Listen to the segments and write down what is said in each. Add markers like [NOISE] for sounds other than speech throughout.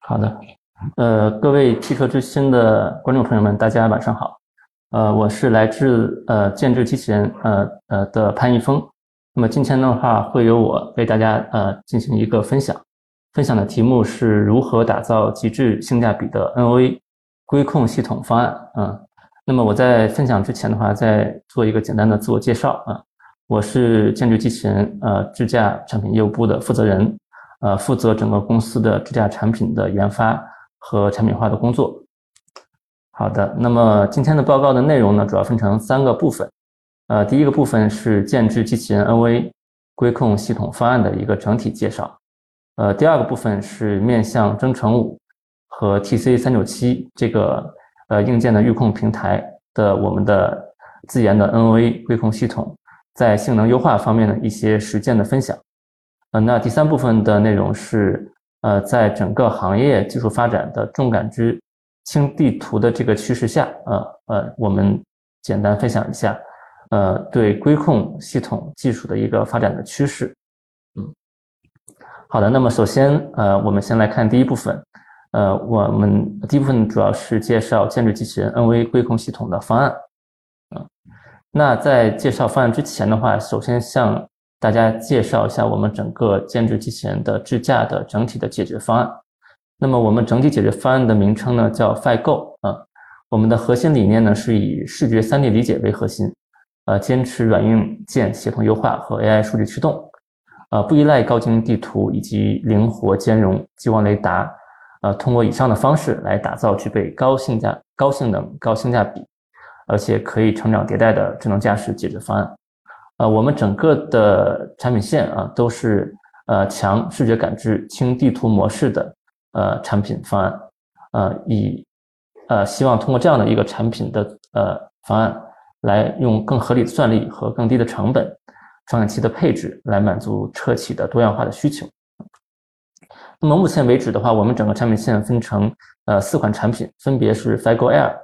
好的，呃，各位汽车之星的观众朋友们，大家晚上好。呃，我是来自呃建智机器人呃呃的潘一峰。那么今天的话，会由我为大家呃进行一个分享。分享的题目是如何打造极致性价比的 NOA 规控系统方案。嗯，那么我在分享之前的话，再做一个简单的自我介绍啊。我是建智机器人呃智驾产品业务部的负责人。呃，负责整个公司的支架产品的研发和产品化的工作。好的，那么今天的报告的内容呢，主要分成三个部分。呃，第一个部分是建智机器人 NV 规控系统方案的一个整体介绍。呃，第二个部分是面向征程五和 TC 三九七这个呃硬件的预控平台的我们的自研的 NV 规控系统在性能优化方面的一些实践的分享。呃，那第三部分的内容是，呃，在整个行业技术发展的重感知、轻地图的这个趋势下，呃呃，我们简单分享一下，呃，对规控系统技术的一个发展的趋势。嗯，好的，那么首先，呃，我们先来看第一部分，呃，我们第一部分主要是介绍建筑机器人 NV 规控系统的方案。啊，那在介绍方案之前的话，首先向大家介绍一下我们整个建筑机器人的智驾的整体的解决方案。那么我们整体解决方案的名称呢叫 FiGo 啊。我们的核心理念呢是以视觉 3D 理解为核心，呃，坚持软硬件协同优化和 AI 数据驱动，呃，不依赖高精地图以及灵活兼容激光雷达，呃，通过以上的方式来打造具备高性价、高性能、高性价比，而且可以成长迭代的智能驾驶解决方案。呃，我们整个的产品线啊，都是呃强视觉感知、轻地图模式的呃产品方案，呃，以呃希望通过这样的一个产品的呃方案，来用更合理的算力和更低的成本、传感器的配置来满足车企的多样化的需求。那么目前为止的话，我们整个产品线分成呃四款产品，分别是 FiGo Air、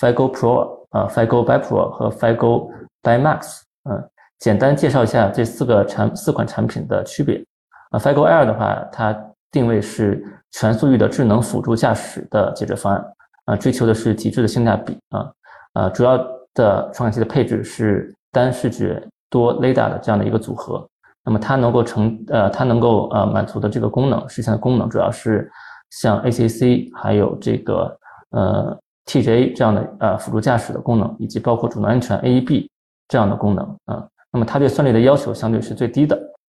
FiGo Pro、啊 FiGo by Pro 和 FiGo by Max，嗯。简单介绍一下这四个产四款产品的区别。啊，FiGo Air 的话，它定位是全速域的智能辅助驾驶的解决方案，啊，追求的是极致的性价比啊，呃，主要的传感器的配置是单视觉多雷达的这样的一个组合。那么它能够成呃，它能够呃满足的这个功能实现的功能，主要是像 ACC 还有这个呃 TJA 这样的呃辅助驾驶的功能，以及包括主动安全 AEB 这样的功能啊。那么它对算力的要求相对是最低的，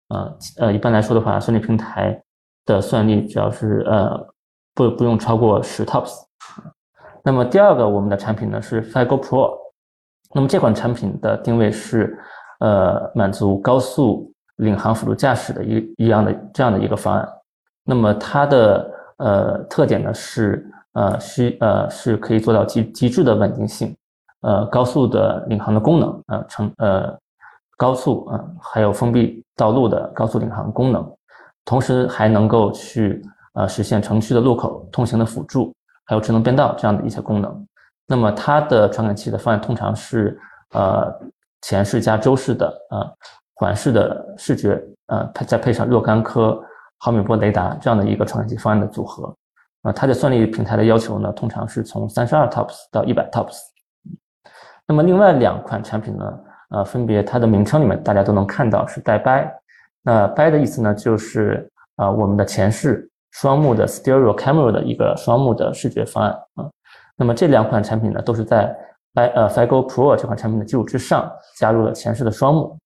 呃呃，一般来说的话，算力平台的算力只要是呃不不用超过十 TOPS。那么第二个我们的产品呢是 FiGo Pro，那么这款产品的定位是呃满足高速领航辅助驾驶的一一样的这样的一个方案。那么它的呃特点呢是呃需呃是可以做到极极致的稳定性，呃高速的领航的功能，呃成呃。高速啊，还有封闭道路的高速领航功能，同时还能够去呃实现城区的路口通行的辅助，还有智能变道这样的一些功能。那么它的传感器的方案通常是呃前视加周视的啊环视的视觉，呃再配上若干颗毫米波雷达这样的一个传感器方案的组合。啊，它的算力平台的要求呢，通常是从三十二 TOPS 到一百 TOPS。那么另外两款产品呢？呃，分别它的名称里面大家都能看到是带 by，那 by 的意思呢，就是啊我们的前视双目的 stereo camera 的一个双目的视觉方案啊。那么这两款产品呢，都是在 by 呃 FiGo Pro 这款产品的基础之上加入了前视的双目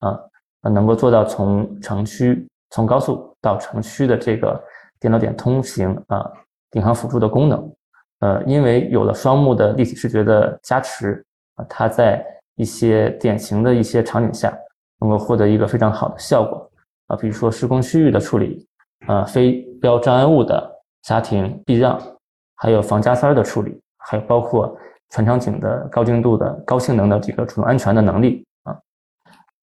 啊，能够做到从城区从高速到城区的这个电脑点通行啊，领航辅助的功能。呃，因为有了双目的立体视觉的加持啊，它在一些典型的一些场景下，能够获得一个非常好的效果啊，比如说施工区域的处理，啊，非标障碍物的刹停避让，还有防加塞儿的处理，还有包括全场景的高精度的高性能的这个主动安全的能力啊，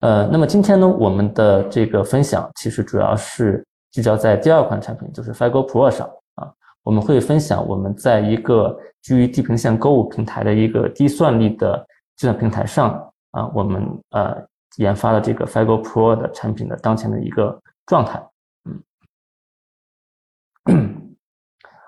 呃，那么今天呢，我们的这个分享其实主要是聚焦在第二款产品，就是 FiGo Pro 上啊，我们会分享我们在一个基于地平线购物平台的一个低算力的。计算平台上啊，我们呃研发的这个 FiGo Pro 的产品的当前的一个状态，嗯，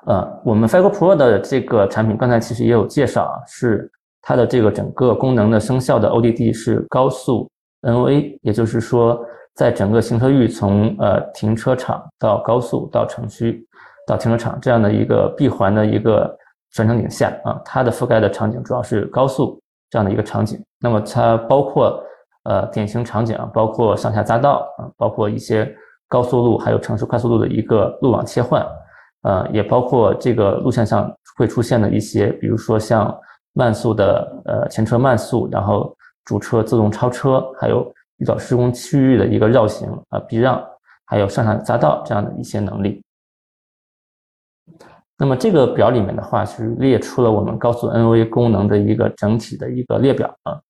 呃，我们 Figo Pro 的这个产品刚才其实也有介绍啊，是它的这个整个功能的生效的 ODD 是高速 NOA，也就是说，在整个行车域从呃停车场到高速到城区到停车场这样的一个闭环的一个转场景下啊，它的覆盖的场景主要是高速这样的一个场景。那么它包括呃典型场景啊，包括上下匝道啊，包括一些高速路还有城市快速路的一个路网切换。呃，也包括这个路线上会出现的一些，比如说像慢速的呃前车慢速，然后主车自动超车，还有遇到施工区域的一个绕行啊避让，还有上下匝道这样的一些能力。那么这个表里面的话是列出了我们高速 NOA 功能的一个整体的一个列表啊，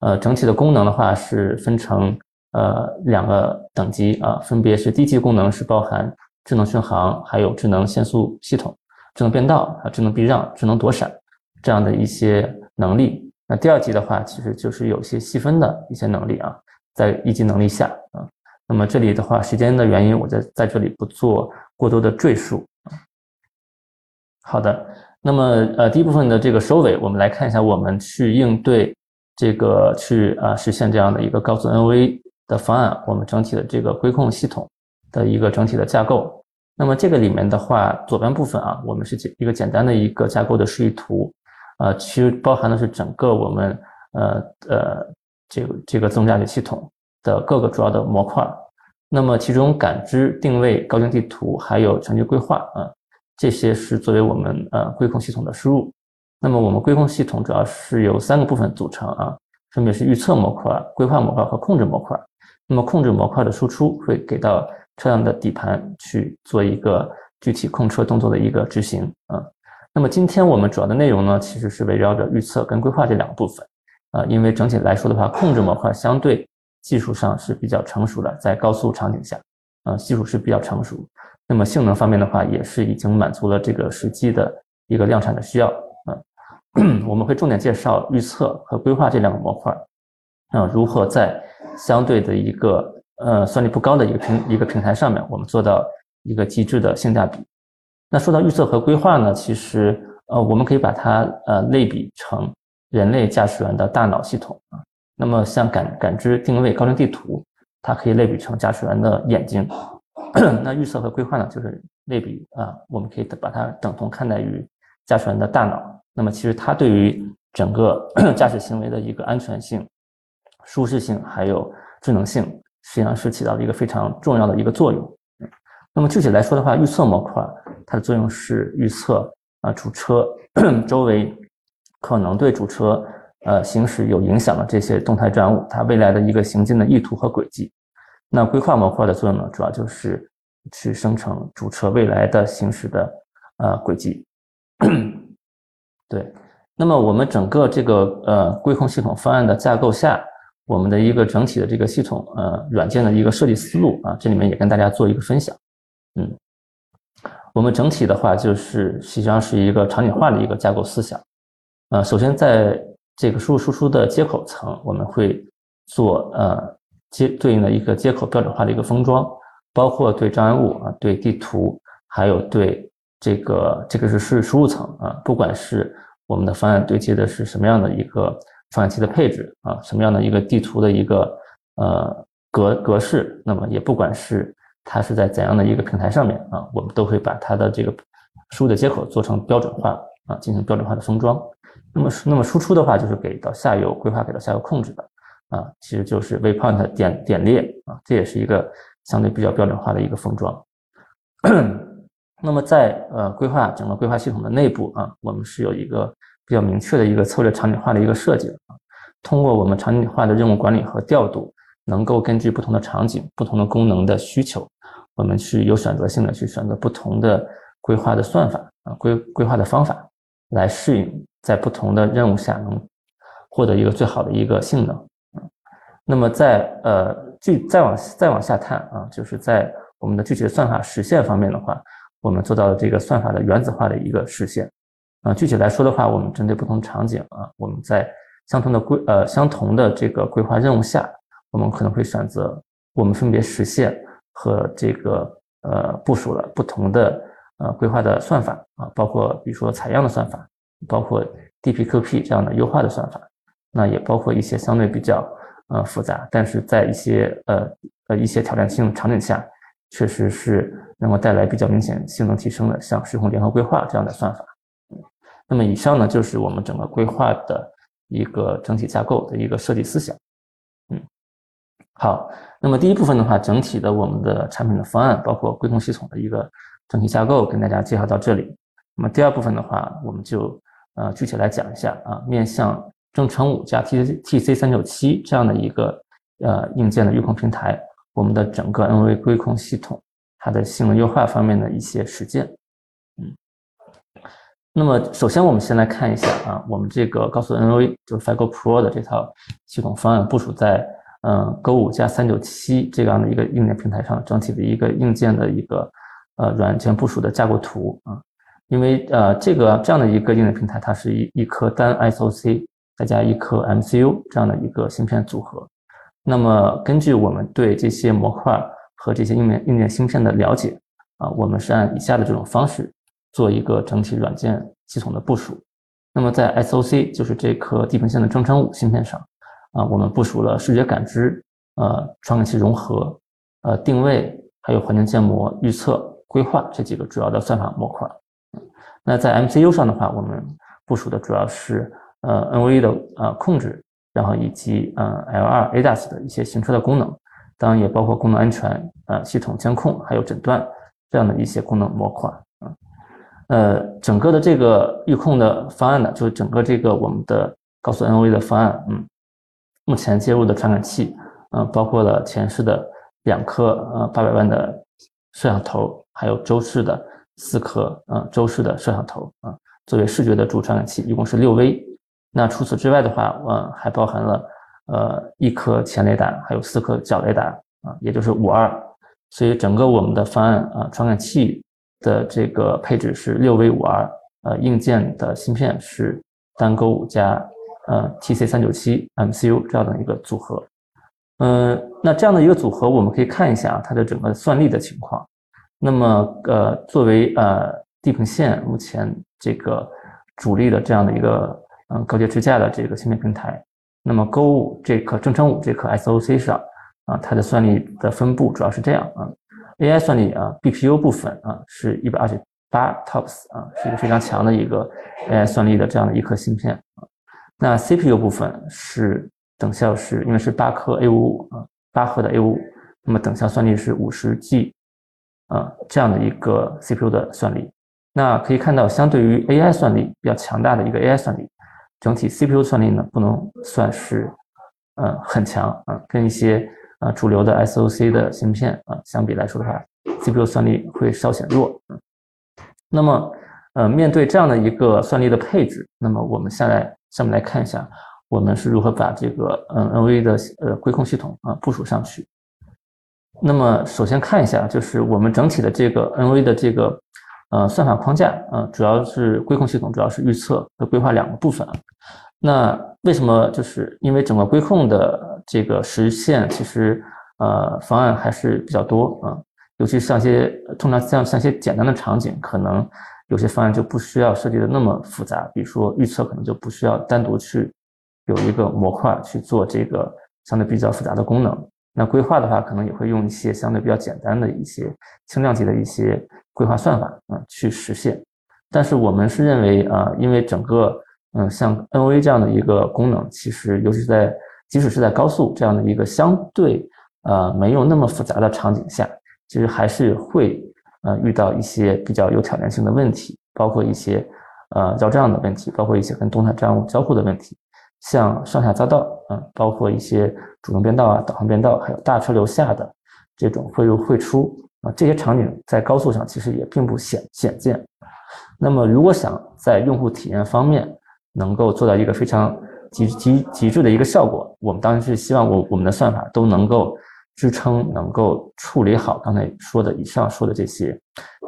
呃，整体的功能的话是分成呃两个等级啊，分别是低级功能是包含。智能巡航，还有智能限速系统、智能变道啊、智能避让、智能躲闪这样的一些能力。那第二级的话，其实就是有些细分的一些能力啊，在一级能力下啊。那么这里的话，时间的原因，我在在这里不做过多的赘述。好的，那么呃，第一部分的这个收尾，我们来看一下，我们去应对这个去啊实现这样的一个高速 NV 的方案，我们整体的这个规控系统。的一个整体的架构，那么这个里面的话，左边部分啊，我们是简一个简单的一个架构的示意图，呃，其实包含的是整个我们呃呃这个这个自动驾驶系统的各个主要的模块，那么其中感知、定位、高精地图还有全局规划啊，这些是作为我们呃规控系统的输入。那么我们规控系统主要是由三个部分组成啊，分别是预测模块、规划模块和控制模块。那么控制模块的输出会给到车辆的底盘去做一个具体控车动作的一个执行啊。那么今天我们主要的内容呢，其实是围绕着预测跟规划这两个部分啊。因为整体来说的话，控制模块相对技术上是比较成熟的，在高速场景下啊，技术是比较成熟。那么性能方面的话，也是已经满足了这个实际的一个量产的需要啊。[CLEARS THROAT] 我们会重点介绍预测和规划这两个模块啊，如何在相对的一个。呃，算力不高的一个平一个平台上面，我们做到一个极致的性价比。那说到预测和规划呢，其实呃，我们可以把它呃类比成人类驾驶员的大脑系统啊。那么像感感知、定位、高精地图，它可以类比成驾驶员的眼睛。那预测和规划呢，就是类比啊，我们可以把它等同看待于驾驶员的大脑。那么其实它对于整个 [CLEARS THROAT] 驾驶行为的一个安全性、舒适性还有智能性。实际上是起到了一个非常重要的一个作用。那么具体来说的话，预测模块它的作用是预测啊主车 [CLEARS THROAT] 周围可能对主车呃行驶有影响的这些动态障碍物，它未来的一个行进的意图和轨迹。那规划模块的作用呢，主要就是去生成主车未来的行驶的呃轨迹。对，那么我们整个这个呃规控系统方案的架构下。我们的一个整体的这个系统，呃，软件的一个设计思路啊，这里面也跟大家做一个分享。嗯，我们整体的话就是实际上是一个场景化的一个架构思想。呃，首先在这个输入输出的接口层，我们会做呃接对应的一个接口标准化的一个封装，包括对障碍物啊、对地图，还有对这个这个是是输入层啊，不管是我们的方案对接的是什么样的一个。传感器的配置啊，什么样的一个地图的一个呃格格式，那么也不管是它是在怎样的一个平台上面啊，我们都会把它的这个输入的接口做成标准化啊，进行标准化的封装。那么那么输出的话，就是给到下游规划给到下游控制的啊，其实就是 waypoint 点点列啊，这也是一个相对比较标准化的一个封装。那么在呃规划整个规划系统的内部啊，我们是有一个。比较明确的一个策略场景化的一个设计啊，通过我们场景化的任务管理和调度，能够根据不同的场景、不同的功能的需求，我们去有选择性的去选择不同的规划的算法啊，规规划的方法，来适应在不同的任务下能获得一个最好的一个性能。那么在呃具再往再往下探啊，就是在我们的具体的算法实现方面的话，我们做到了这个算法的原子化的一个实现。啊，具体来说的话，我们针对不同场景啊，我们在相同的规呃相同的这个规划任务下，我们可能会选择我们分别实现和这个呃部署了不同的呃规划的算法啊，包括比如说采样的算法，包括 DPQP 这样的优化的算法，那也包括一些相对比较呃复杂，但是在一些呃呃一些挑战性场景下，确实是能够带来比较明显性能提升的，像时空联合规划这样的算法。那么以上呢，就是我们整个规划的一个整体架构的一个设计思想。嗯，好，那么第一部分的话，整体的我们的产品的方案，包括规控系统的一个整体架构，跟大家介绍到这里。那么第二部分的话，我们就呃具体来讲一下啊，面向正成五加 T T C 三九七这样的一个呃硬件的预控平台，我们的整个 N V 规控系统它的性能优化方面的一些实践。嗯那么，首先我们先来看一下啊，我们这个高速 N V 就是 Figo Pro 的这套系统方案部署在嗯 Go 五加三九七这样的一个硬件平台上，整体的一个硬件的一个呃软件部署的架构图啊。因为呃这个这样的一个硬件平台，它是一一颗单 SOC 再加一颗 MCU 这样的一个芯片组合。那么根据我们对这些模块和这些硬件硬件芯片的了解啊，我们是按以下的这种方式。做一个整体软件系统的部署。那么在 SOC，就是这颗地平线的正成五芯片上，啊，我们部署了视觉感知、呃，传感器融合、呃，定位，还有环境建模、预测、规划这几个主要的算法模块。那在 MCU 上的话，我们部署的主要是呃 NVE 的呃控制，然后以及呃 L2 ADAS 的一些行车的功能，当然也包括功能安全、呃系统监控还有诊断这样的一些功能模块。呃，整个的这个预控的方案呢，就是整个这个我们的高速 NOV 的方案，嗯，目前接入的传感器，嗯，包括了前视的两颗呃八百万的摄像头，还有周视的四颗呃周视的摄像头啊，作为视觉的主传感器，一共是六 V。那除此之外的话，呃，还包含了呃一颗前雷达，还有四颗角雷达啊，也就是五二。所以整个我们的方案啊，传感器。的这个配置是六 V 五二呃，硬件的芯片是单勾五加呃 TC 三九七 MCU 这样的一个组合，嗯，那这样的一个组合，我们可以看一下它的整个算力的情况。那么，呃，作为呃地平线目前这个主力的这样的一个嗯高阶支架的这个芯片平台，那么 Go 这颗正成五这颗 SOC 上啊，它的算力的分布主要是这样啊。AI 算力啊，BPU 部分啊是一百二十八 TOPS 啊，是一个非常强的一个 AI 算力的这样的一颗芯片啊。那 CPU 部分是等效是因为是八颗 A 五五啊，八核的 A 五五，那么等效算力是五十 G 啊这样的一个 CPU 的算力。那可以看到，相对于 AI 算力比较强大的一个 AI 算力，整体 CPU 算力呢不能算是嗯很强啊，跟一些。啊，主流的 SOC 的芯片啊，相比来说的话，CPU 算力会稍显弱。那么，呃，面对这样的一个算力的配置，那么我们下来下面来看一下，我们是如何把这个嗯 NV 的呃规控系统啊部署上去。那么，首先看一下，就是我们整体的这个 NV 的这个呃算法框架啊，主要是规控系统，主要是预测和规划两个部分。那为什么？就是因为整个规控的这个实现，其实呃方案还是比较多啊，尤其像一些通常像像一些简单的场景，可能有些方案就不需要设计的那么复杂。比如说预测，可能就不需要单独去有一个模块去做这个相对比较复杂的功能。那规划的话，可能也会用一些相对比较简单的一些轻量级的一些规划算法啊去实现。但是我们是认为啊，因为整个嗯，像 NOA 这样的一个功能，其实尤其是在即使是在高速这样的一个相对呃没有那么复杂的场景下，其实还是会呃遇到一些比较有挑战性的问题，包括一些呃交账的问题，包括一些跟动态账务交互的问题，像上下匝道啊，包括一些主动变道啊、导航变道，还有大车流下的这种汇入汇出啊，这些场景在高速上其实也并不鲜鲜见。那么如果想在用户体验方面，能够做到一个非常极极极致的一个效果，我们当然是希望我我们的算法都能够支撑，能够处理好刚才说的以上说的这些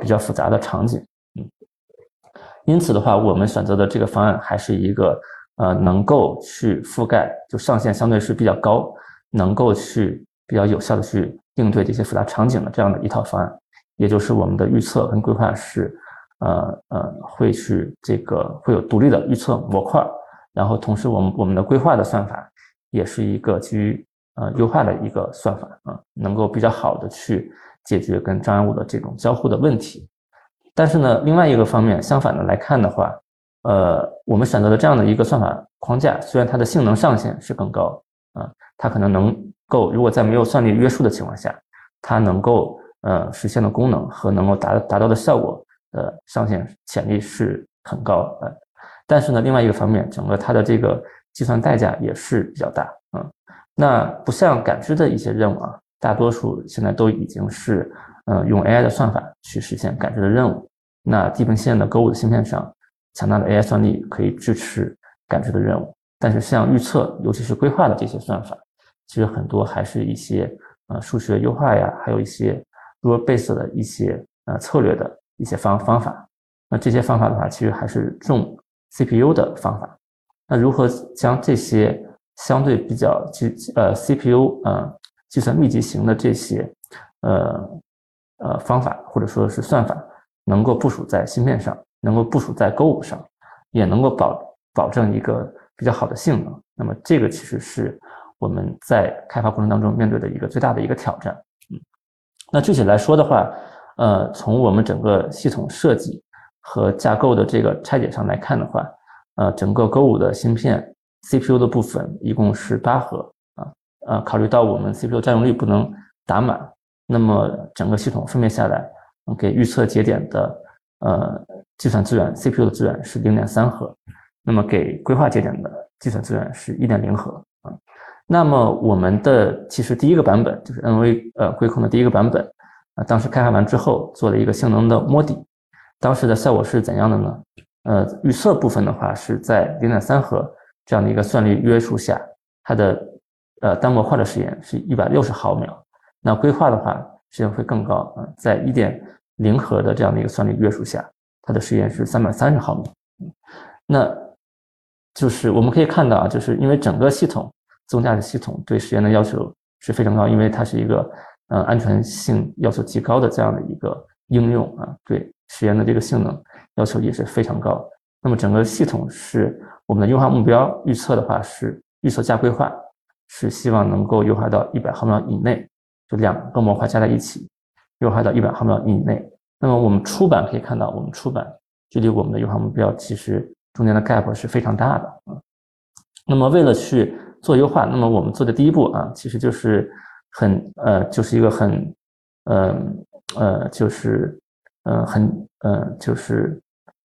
比较复杂的场景。嗯，因此的话，我们选择的这个方案还是一个呃能够去覆盖，就上限相对是比较高，能够去比较有效的去应对这些复杂场景的这样的一套方案，也就是我们的预测跟规划是呃呃会是这个会有独立的预测模块，然后同时我们我们的规划的算法也是一个基于呃优化的一个算法啊，能够比较好的去解决跟障碍物的这种交互的问题。但是呢，另外一个方面，相反的来看的话，呃，我们选择的这样的一个算法框架，虽然它的性能上限是更高啊，它可能能够如果在没有算力约束的情况下，它能够呃实现的功能和能够达达到的效果的上限潜力是很高的。但是呢，另外一个方面，整个它的这个计算代价也是比较大啊。那不像感知的一些任务啊，大多数现在都已经是。呃，用 AI 的算法去实现感知的任务。那地平线的购物的芯片上，强大的 AI 算力可以支持感知的任务。但是像预测，尤其是规划的这些算法，其实很多还是一些呃数学优化呀，还有一些 rule based 的一些呃策略的一些方方法。那这些方法的话，其实还是重 CPU 的方法。那如何将这些相对比较计呃 CPU 呃计算密集型的这些呃呃，方法或者说是算法，能够部署在芯片上，能够部署在购物上，也能够保保证一个比较好的性能。那么这个其实是我们在开发过程当中面对的一个最大的一个挑战。嗯，那具体来说的话，呃，从我们整个系统设计和架构的这个拆解上来看的话，呃，整个购物的芯片 CPU 的部分一共是八核啊，呃，考虑到我们 CPU 占用率不能打满。那么整个系统分别下来，给预测节点的呃计算资源，CPU 的资源是零点三核，那么给规划节点的计算资源是一点零核。那么我们的其实第一个版本就是 NV 呃规控的第一个版本啊，当时开发完之后做了一个性能的摸底，当时的效果是怎样的呢？呃，预测部分的话是在零点三核这样的一个算力约束下，它的呃单模块的时延是一百六十毫秒。那规划的话，时间会更高啊，在一点零核的这样的一个算力约束下，它的时延是三百三十毫秒。那就是我们可以看到啊，就是因为整个系统自动驾驶系统对时延的要求是非常高，因为它是一个呃安全性要求极高的这样的一个应用啊，对时延的这个性能要求也是非常高。那么整个系统是我们的优化目标预测的话是预测加规划，是希望能够优化到一百毫秒以内。就两个模块加在一起，优化到一百毫秒以内。那么我们出版可以看到，我们出版距离我们的优化目标其实中间的 gap 是非常大的啊。那么为了去做优化，那么我们做的第一步啊，其实就是很呃，就是一个很呃呃，就是呃很呃就是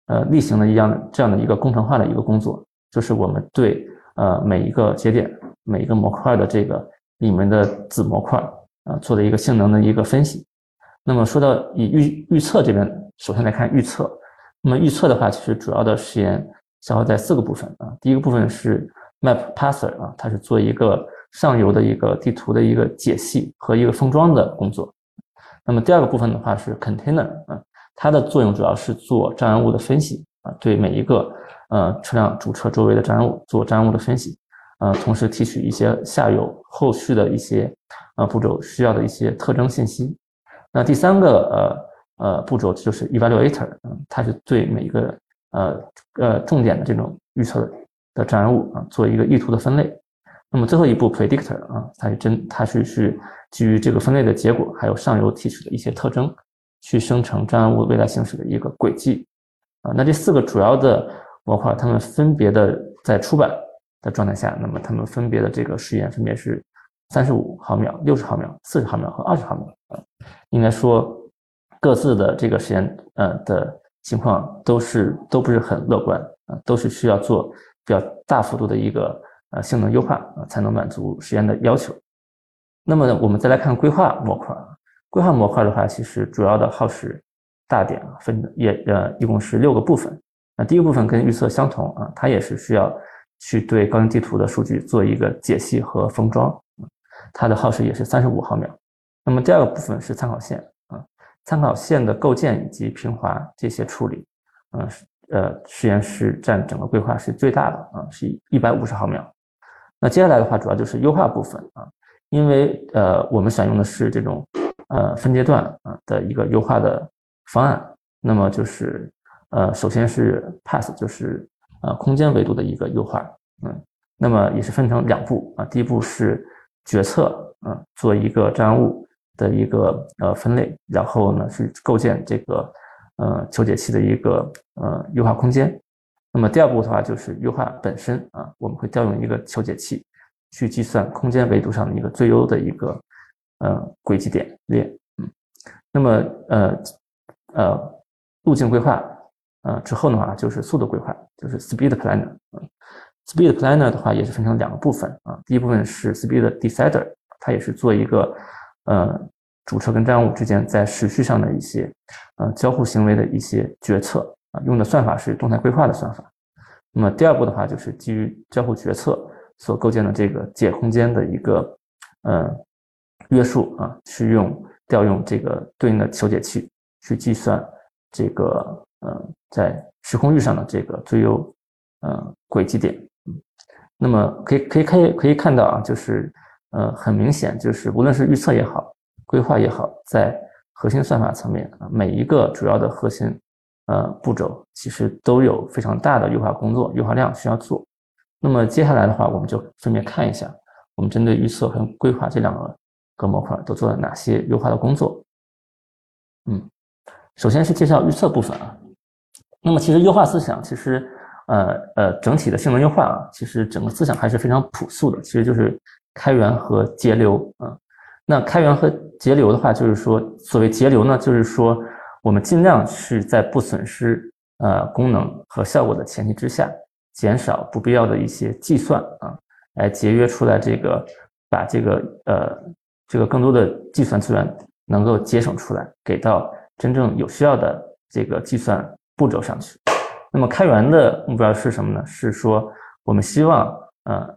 呃例行的一样这样的一个工程化的一个工作，就是我们对呃每一个节点每一个模块的这个里面的子模块。啊，做的一个性能的一个分析。那么说到以预预测这边，首先来看预测。那么预测的话，其实主要的实验消耗在四个部分啊。第一个部分是 Map Parser 啊，它是做一个上游的一个地图的一个解析和一个封装的工作。那么第二个部分的话是 Container 啊，它的作用主要是做障碍物的分析啊，对每一个呃车辆主车周围的障碍物做障碍物的分析。呃，同时提取一些下游后续的一些呃步骤需要的一些特征信息。那第三个呃呃步骤就是 evaluator，嗯，它是对每一个呃呃重点的这种预测的的障碍物啊做一个意图的分类。那么最后一步 predictor 啊，它是真它是是基于这个分类的结果，还有上游提取的一些特征，去生成障碍物未来行驶的一个轨迹。啊，那这四个主要的模块，它们分别的在出版。的状态下，那么它们分别的这个时延分别是三十五毫秒、六十毫秒、四十毫秒和二十毫秒啊。应该说，各自的这个实验呃的情况都是都不是很乐观啊，都是需要做比较大幅度的一个呃性能优化啊，才能满足实验的要求。那么我们再来看规划模块，规划模块的话，其实主要的耗时大点，分也呃一共是六个部分。那第一个部分跟预测相同啊，它也是需要。去对高精地图的数据做一个解析和封装，它的耗时也是三十五毫秒。那么第二个部分是参考线啊，参考线的构建以及平滑这些处理，嗯，呃，实验室占整个规划是最大的啊，是一百五十毫秒。那接下来的话，主要就是优化部分啊，因为呃，我们选用的是这种呃分阶段啊的一个优化的方案，那么就是呃，首先是 pass，就是呃空间维度的一个优化，嗯，那么也是分成两步啊，第一步是决策，啊，做一个障碍物的一个呃分类，然后呢是构建这个呃求解器的一个呃优化空间。那么第二步的话就是优化本身啊，我们会调用一个求解器去计算空间维度上的一个最优的一个呃轨迹点列，嗯，那么呃呃路径规划呃之后的话就是速度规划，就是 speed planner，嗯，speed planner 的话也是分成两个部分啊，第一部分是 speed decider，它也是做一个呃主车跟障碍物之间在时序上的一些呃交互行为的一些决策啊。用的算法是动态规划的算法，那么第二步的话就是基于交互决策所构建的这个解空间的一个呃约束啊，是用调用这个对应的求解器去计算这个呃在时空域上的这个最优呃轨迹点。那么可以可以可以可以看到啊，就是呃很明显，就是无论是预测也好，规划也好，在核心算法层面啊，每一个主要的核心。呃，步骤其实都有非常大的优化工作、优化量需要做。那么接下来的话，我们就顺便看一下，我们针对预测和规划这两个个模块都做了哪些优化的工作。嗯，首先是介绍预测部分啊。那么其实优化思想，其实呃呃整体的性能优化啊，其实整个思想还是非常朴素的，其实就是开源和节流啊。那开源和节流的话，就是说所谓节流呢，就是说。我们尽量是在不损失呃功能和效果的前提之下，减少不必要的一些计算啊，来节约出来这个，把这个呃这个更多的计算资源能够节省出来，给到真正有需要的这个计算步骤上去。那么开源的目标是什么呢？是说我们希望呃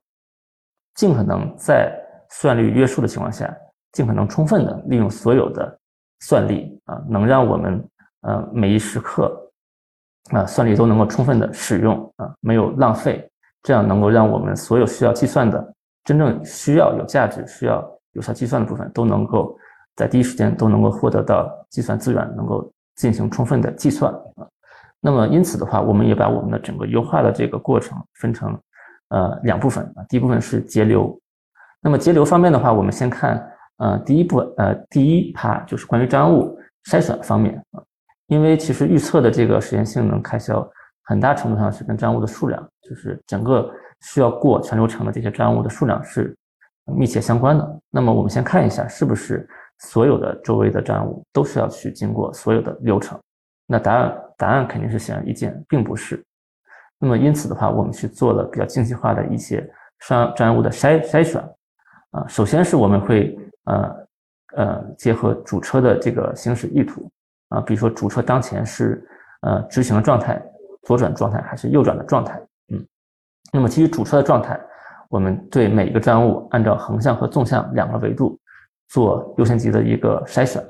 尽可能在算力约束的情况下，尽可能充分的利用所有的。算力啊，能让我们呃每一时刻啊算力都能够充分的使用啊，没有浪费，这样能够让我们所有需要计算的、真正需要有价值、需要有效计算的部分，都能够在第一时间都能够获得到计算资源，能够进行充分的计算啊。那么因此的话，我们也把我们的整个优化的这个过程分成呃两部分啊，第一部分是节流。那么节流方面的话，我们先看。呃，第一步，呃，第一趴就是关于障碍物筛选方面啊，因为其实预测的这个实验性能开销很大程度上是跟障碍物的数量，就是整个需要过全流程的这些障碍物的数量是密切相关的。那么我们先看一下，是不是所有的周围的障碍物都需要去经过所有的流程？那答案答案肯定是显而易见，并不是。那么因此的话，我们去做了比较精细化的一些障障碍物的筛筛选啊，首先是我们会。呃呃，结合主车的这个行驶意图啊，比如说主车当前是呃直行的状态、左转状态还是右转的状态，嗯，那么基于主车的状态，我们对每一个障碍物按照横向和纵向两个维度做优先级的一个筛选。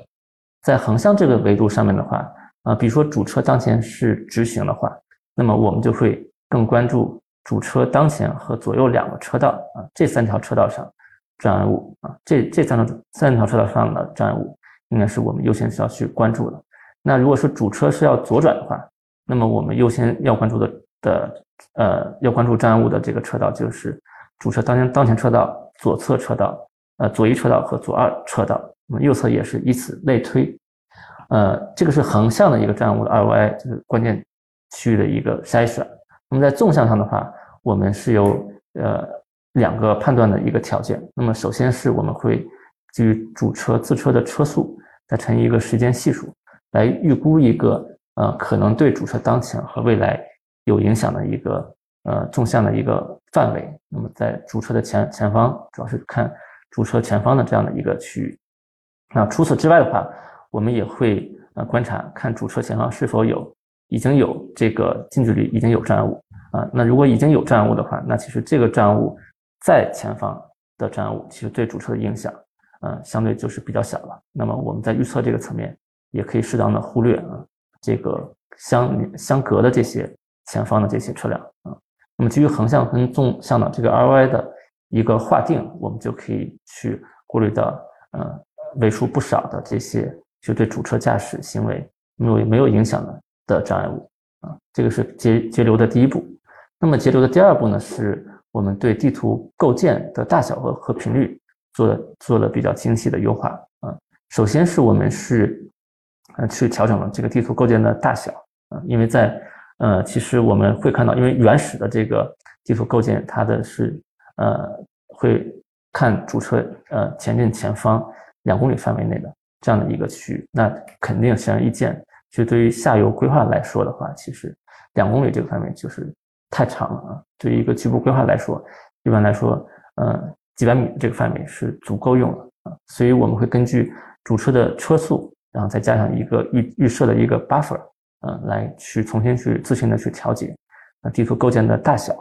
在横向这个维度上面的话，啊，比如说主车当前是直行的话，那么我们就会更关注主车当前和左右两个车道啊这三条车道上。障碍物啊，这这三条三条车道上的障碍物，应该是我们优先需要去关注的。那如果说主车是要左转的话，那么我们优先要关注的的呃要关注障碍物的这个车道就是主车当前当前车道、左侧车道、呃左一车道和左二车道，那么右侧也是以此类推。呃，这个是横向的一个障碍物的 ROI，就是关键区域的一个筛选。那么在纵向上的话，我们是由呃。两个判断的一个条件。那么，首先是我们会基于主车自车的车速，再乘以一个时间系数，来预估一个呃可能对主车当前和未来有影响的一个呃纵向的一个范围。那么，在主车的前前方，主要是看主车前方的这样的一个区域。那除此之外的话，我们也会呃观察看主车前方是否有已经有这个近距离已经有障碍物啊。那如果已经有障碍物的话，那其实这个障碍物。在前方的障碍物，其实对主车的影响，嗯，相对就是比较小了。那么我们在预测这个层面，也可以适当的忽略啊，这个相相隔的这些前方的这些车辆啊。那么基于横向跟纵向的这个 ROI 的一个划定，我们就可以去过滤到，呃，为数不少的这些就对主车驾驶行为没有没有影响的的障碍物。啊，这个是节节流的第一步。那么节流的第二步呢，是我们对地图构建的大小和和频率做了做了比较精细的优化啊。首先是我们是呃去调整了这个地图构建的大小啊，因为在呃其实我们会看到，因为原始的这个地图构建它的是呃会看主车呃前进前方两公里范围内的这样的一个区域，那肯定显而易见，就对于下游规划来说的话，其实两公里这个范围就是太长了啊。对于一个局部规划来说，一般来说，呃几百米这个范围是足够用的啊，所以我们会根据主车的车速，然后再加上一个预预设的一个 buffer，呃，来去重新去自行的去调节那地图构建的大小。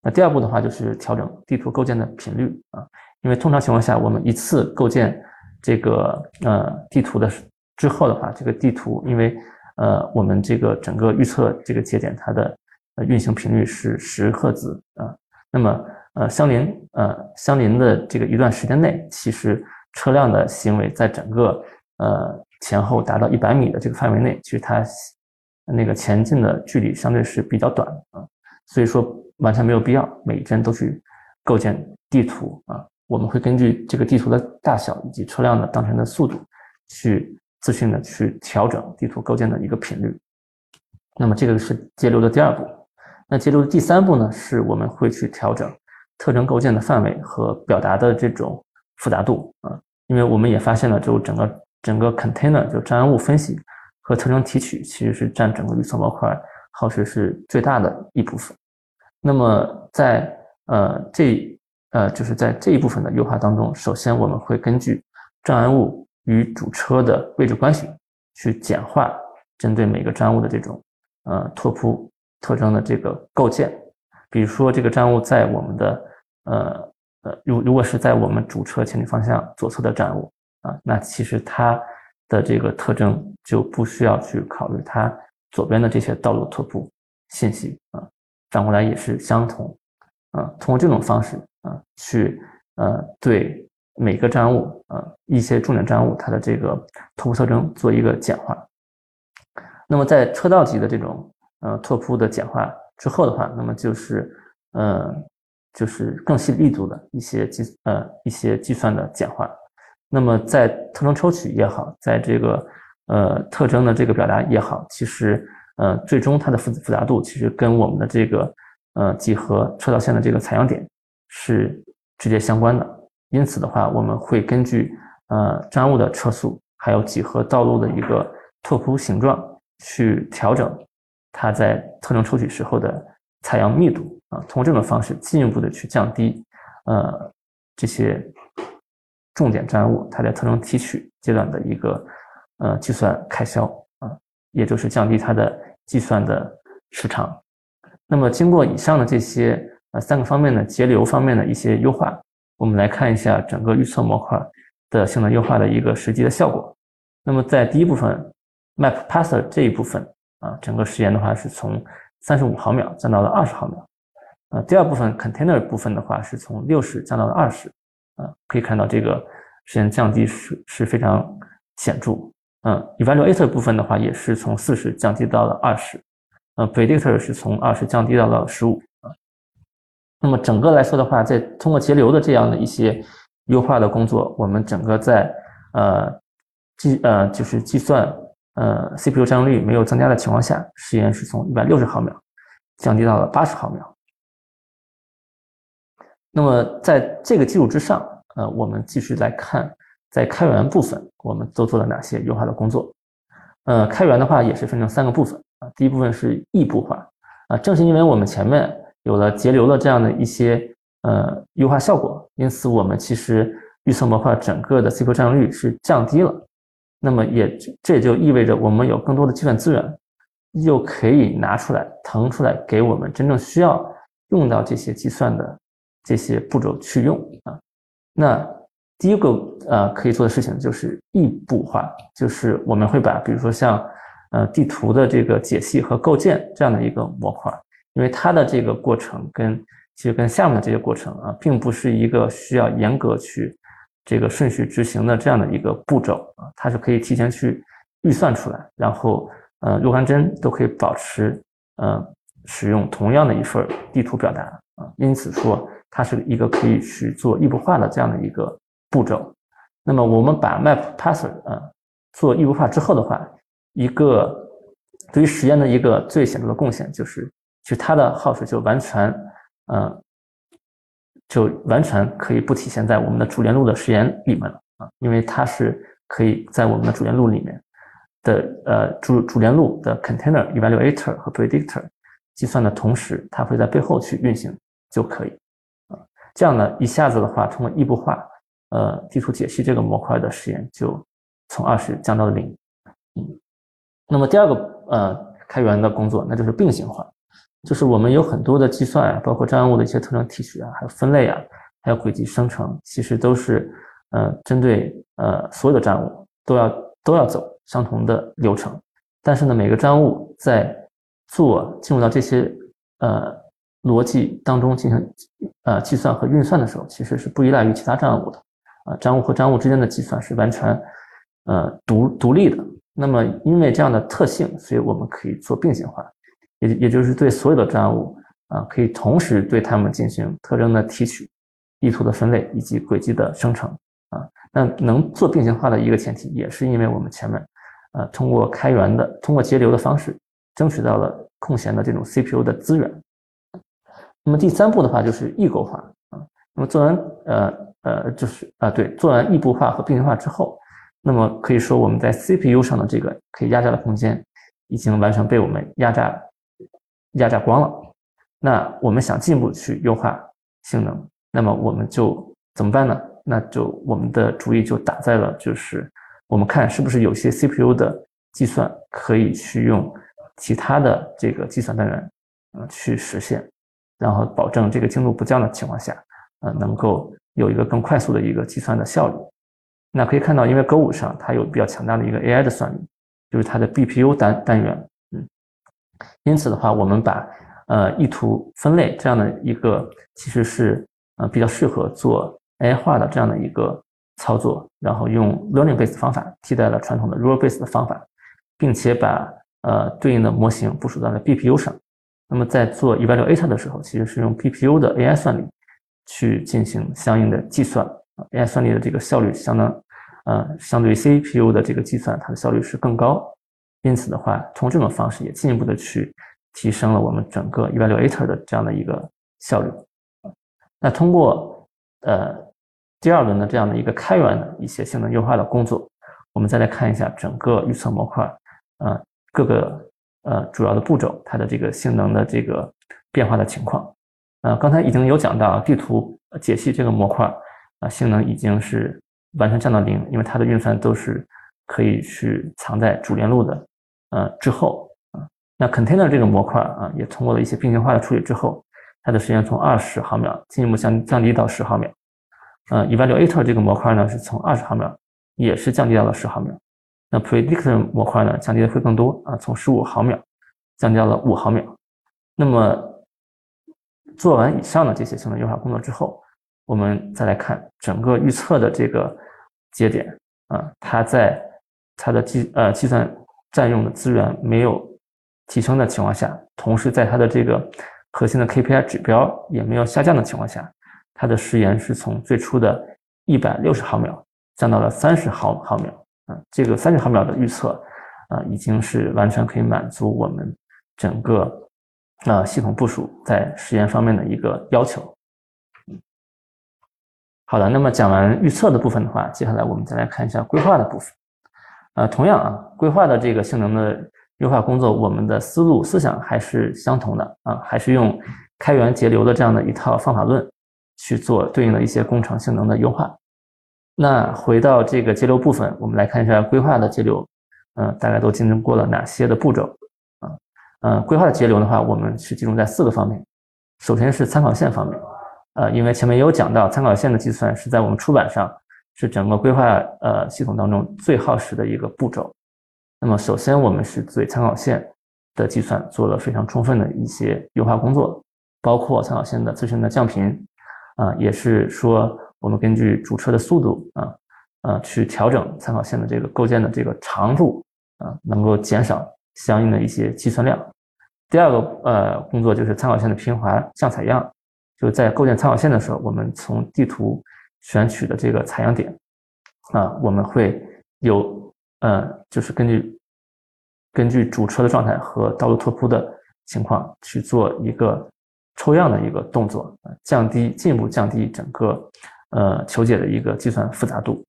那第二步的话就是调整地图构建的频率啊，因为通常情况下，我们一次构建这个呃地图的之后的话，这个地图因为呃我们这个整个预测这个节点它的呃运行频率是十赫兹啊，那么呃相邻呃相邻的这个一段时间内，其实车辆的行为在整个呃前后达到一百米的这个范围内，其实它那个前进的距离相对是比较短啊，所以说。完全没有必要每一帧都去构建地图啊！我们会根据这个地图的大小以及车辆的当前的速度，去自信的去调整地图构建的一个频率。那么这个是节流的第二步。那接着第三步呢？是我们会去调整特征构建的范围和表达的这种复杂度啊！因为我们也发现了，就整个整个 container 就障碍物分析和特征提取，其实是占整个预测模块耗时是最大的一部分。那么在呃这呃就是在这一部分的优化当中，首先我们会根据障碍物与主车的位置关系去简化针对每个障碍物的这种呃拓扑特征的这个构建。比如说这个障碍物在我们的呃呃如如果是在我们主车前进方向左侧的障碍物啊，那其实它的这个特征就不需要去考虑它左边的这些道路拓扑信息啊。反过来也是相同，啊，通过这种方式啊，去呃对每个障碍物啊一些重点障碍物它的这个拓扑特征做一个简化。那么在车道级的这种呃拓扑的简化之后的话，那么就是呃就是更细力度的一些计呃一些计算的简化。那么在特征抽取也好，在这个呃特征的这个表达也好，其实。呃，最终它的复复杂度其实跟我们的这个呃几何车道线的这个采样点是直接相关的。因此的话，我们会根据呃障碍物的车速，还有几何道路的一个拓扑形状，去调整它在特征抽取时候的采样密度啊。通过这种方式，进一步的去降低呃这些重点障碍物它在特征提取阶段的一个呃计算开销啊。也就是降低它的计算的时长。那么，经过以上的这些呃三个方面的节流方面的一些优化，我们来看一下整个预测模块的性能优化的一个实际的效果。那么，在第一部分 Map Parser 这一部分啊，整个时延的话是从三十五毫秒降到了二十毫秒。呃，第二部分 Container 部分的话是从六十降到了二十。啊，可以看到这个时间降低是是非常显著。嗯，evaluator 部分的话也是从四十降低到了二十，呃，predictor 是从二十降低到了十五啊。那么整个来说的话，在通过节流的这样的一些优化的工作，我们整个在呃计呃就是计算呃 CPU 占用率没有增加的情况下，时延是从一百六十毫秒降低到了八十毫秒。那么在这个基础之上，呃，我们继续来看。在开源部分，我们都做了哪些优化的工作？呃，开源的话也是分成三个部分啊。第一部分是异步化啊，正是因为我们前面有了节流的这样的一些呃优化效果，因此我们其实预测模块整个的 CPU 占用率是降低了。那么也这也就意味着我们有更多的计算资源，又可以拿出来腾出来给我们真正需要用到这些计算的这些步骤去用啊。那第一个呃可以做的事情就是异步化，就是我们会把比如说像呃地图的这个解析和构建这样的一个模块，因为它的这个过程跟其实跟下面的这些过程啊，并不是一个需要严格去这个顺序执行的这样的一个步骤啊，它是可以提前去预算出来，然后呃若干帧都可以保持呃，使用同样的一份地图表达啊，因此说它是一个可以去做异步化的这样的一个步骤。那么我们把 map parser 啊做异步化之后的话，一个对于实验的一个最显著的贡献就是，其实它的耗时就完全呃就完全可以不体现在我们的主链路的实验里面了啊，因为它是可以在我们的主链路里面。的呃主主链路的 container evaluator 和 predictor 计算的同时，它会在背后去运行就可以啊。这样呢，一下子的话，通过异步化，呃，地图解析这个模块的实验就从二十降到了零。嗯，那么第二个呃开源的工作，那就是并行化，就是我们有很多的计算啊，包括障碍物的一些特征提取啊，还有分类啊，还有轨迹生成，其实都是呃针对呃所有的障碍物都要都要走。相同的流程，但是呢，每个账务在做进入到这些呃逻辑当中进行呃计算和运算的时候，其实是不依赖于其他账务的啊，账务和账务之间的计算是完全呃独独立的。那么因为这样的特性，所以我们可以做并行化，也也就是对所有的障碍物啊，可以同时对它们进行特征的提取、意图的分类以及轨迹的生成啊。那能做并行化的一个前提，也是因为我们前面。呃，通过开源的、通过节流的方式，争取到了空闲的这种 CPU 的资源。那么第三步的话就是异构化啊。那么做完呃呃就是啊对，做完异步化和并行化之后，那么可以说我们在 CPU 上的这个可以压榨的空间已经完全被我们压榨压榨光了。那我们想进一步去优化性能，那么我们就怎么办呢？那就我们的主意就打在了就是。我们看是不是有些 CPU 的计算可以去用其他的这个计算单元，呃，去实现，然后保证这个精度不降的情况下，呃，能够有一个更快速的一个计算的效率。那可以看到，因为 Go 五上它有比较强大的一个 AI 的算力，就是它的 BPU 单单元，因此的话，我们把呃意图分类这样的一个其实是呃比较适合做 AI 化的这样的一个。操作，然后用 learning base 方法替代了传统的 rule base 的方法，并且把呃对应的模型部署到了 BPU 上。那么在做 evaluator 的时候，其实是用 BPU 的 AI 算力去进行相应的计算。AI 算力的这个效率相当，呃，相对于 CPU 的这个计算，它的效率是更高。因此的话，通过这种方式也进一步的去提升了我们整个 evaluator 的这样的一个效率。那通过呃。第二轮的这样的一个开源的一些性能优化的工作，我们再来看一下整个预测模块，呃，各个呃主要的步骤，它的这个性能的这个变化的情况。呃，刚才已经有讲到地图解析这个模块，啊，性能已经是完全降到零，因为它的运算都是可以去藏在主链路的呃之后啊。那 container 这个模块啊，也通过了一些并行化的处理之后，它的时间从二十毫秒进一步降降低到十毫秒。呃，evaluator 这个模块呢，是从二十毫秒，也是降低到了十毫秒。那 predictor 模块呢，降低的会更多啊，从十五毫秒降低到了五毫秒。那么做完以上的这些性能优化工作之后，我们再来看整个预测的这个节点啊，它在它的计呃计算占用的资源没有提升的情况下，同时在它的这个核心的 KPI 指标也没有下降的情况下。它的时延是从最初的一百六十毫秒降到了三十毫毫秒啊，这个三十毫秒的预测啊，已经是完全可以满足我们整个啊系统部署在时延方面的一个要求。好的，那么讲完预测的部分的话，接下来我们再来看一下规划的部分。呃，同样啊，规划的这个性能的优化工作，我们的思路思想还是相同的啊，还是用开源节流的这样的一套方法论。去做对应的一些工程性能的优化。那回到这个节流部分，我们来看一下规划的节流，嗯，大概都经历过了哪些的步骤啊？嗯，规划的节流的话，我们是集中在四个方面。首先是参考线方面，呃，因为前面也有讲到，参考线的计算是在我们出版上是整个规划呃系统当中最耗时的一个步骤。那么首先我们是对参考线的计算做了非常充分的一些优化工作，包括参考线的自身的降频。啊，也是说，我们根据主车的速度啊，呃，去调整参考线的这个构建的这个长度啊，能够减少相应的一些计算量。第二个呃工作就是参考线的平滑降采样，就是在构建参考线的时候，我们从地图选取的这个采样点啊，我们会有呃，就是根据根据主车的状态和道路拓扑的情况去做一个抽样的一个动作啊，降低进一步降低整个呃求解的一个计算复杂度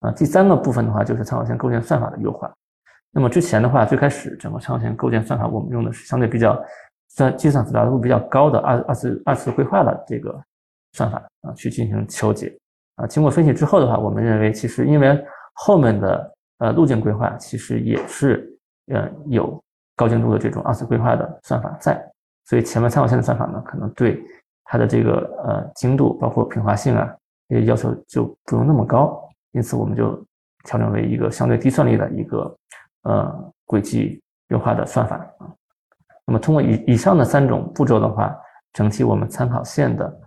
啊。第三个部分的话就是参考线构建算法的优化。那么之前的话，最开始整个参考线构建算法，我们用的是相对比较算计算复杂度比较高的二二次二次规划的这个算法啊，去进行求解啊。经过分析之后的话，我们认为其实因为后面的呃路径规划其实也是呃有高精度的这种二次规划的算法在，所以前面参考线的算法呢，可能对它的这个呃精度包括平滑性啊这些要求就不用那么高，因此我们就调整为一个相对低算力的一个。呃，轨迹优化的算法啊，那么通过以以上的三种步骤的话，整体我们参考线的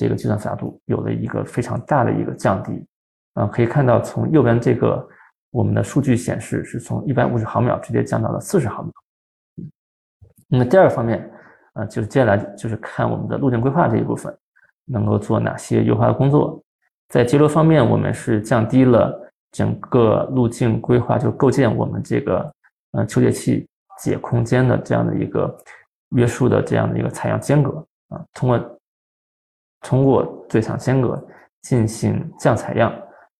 这个计算复杂度有了一个非常大的一个降低啊，可以看到从右边这个我们的数据显示是从一百五十毫秒直接降到了四十毫秒。那么第二个方面啊，就是接下来就是看我们的路径规划这一部分能够做哪些优化的工作，在节流方面，我们是降低了。整个路径规划就构建我们这个呃求解器解空间的这样的一个约束的这样的一个采样间隔啊，通过通过最强间隔进行降采样，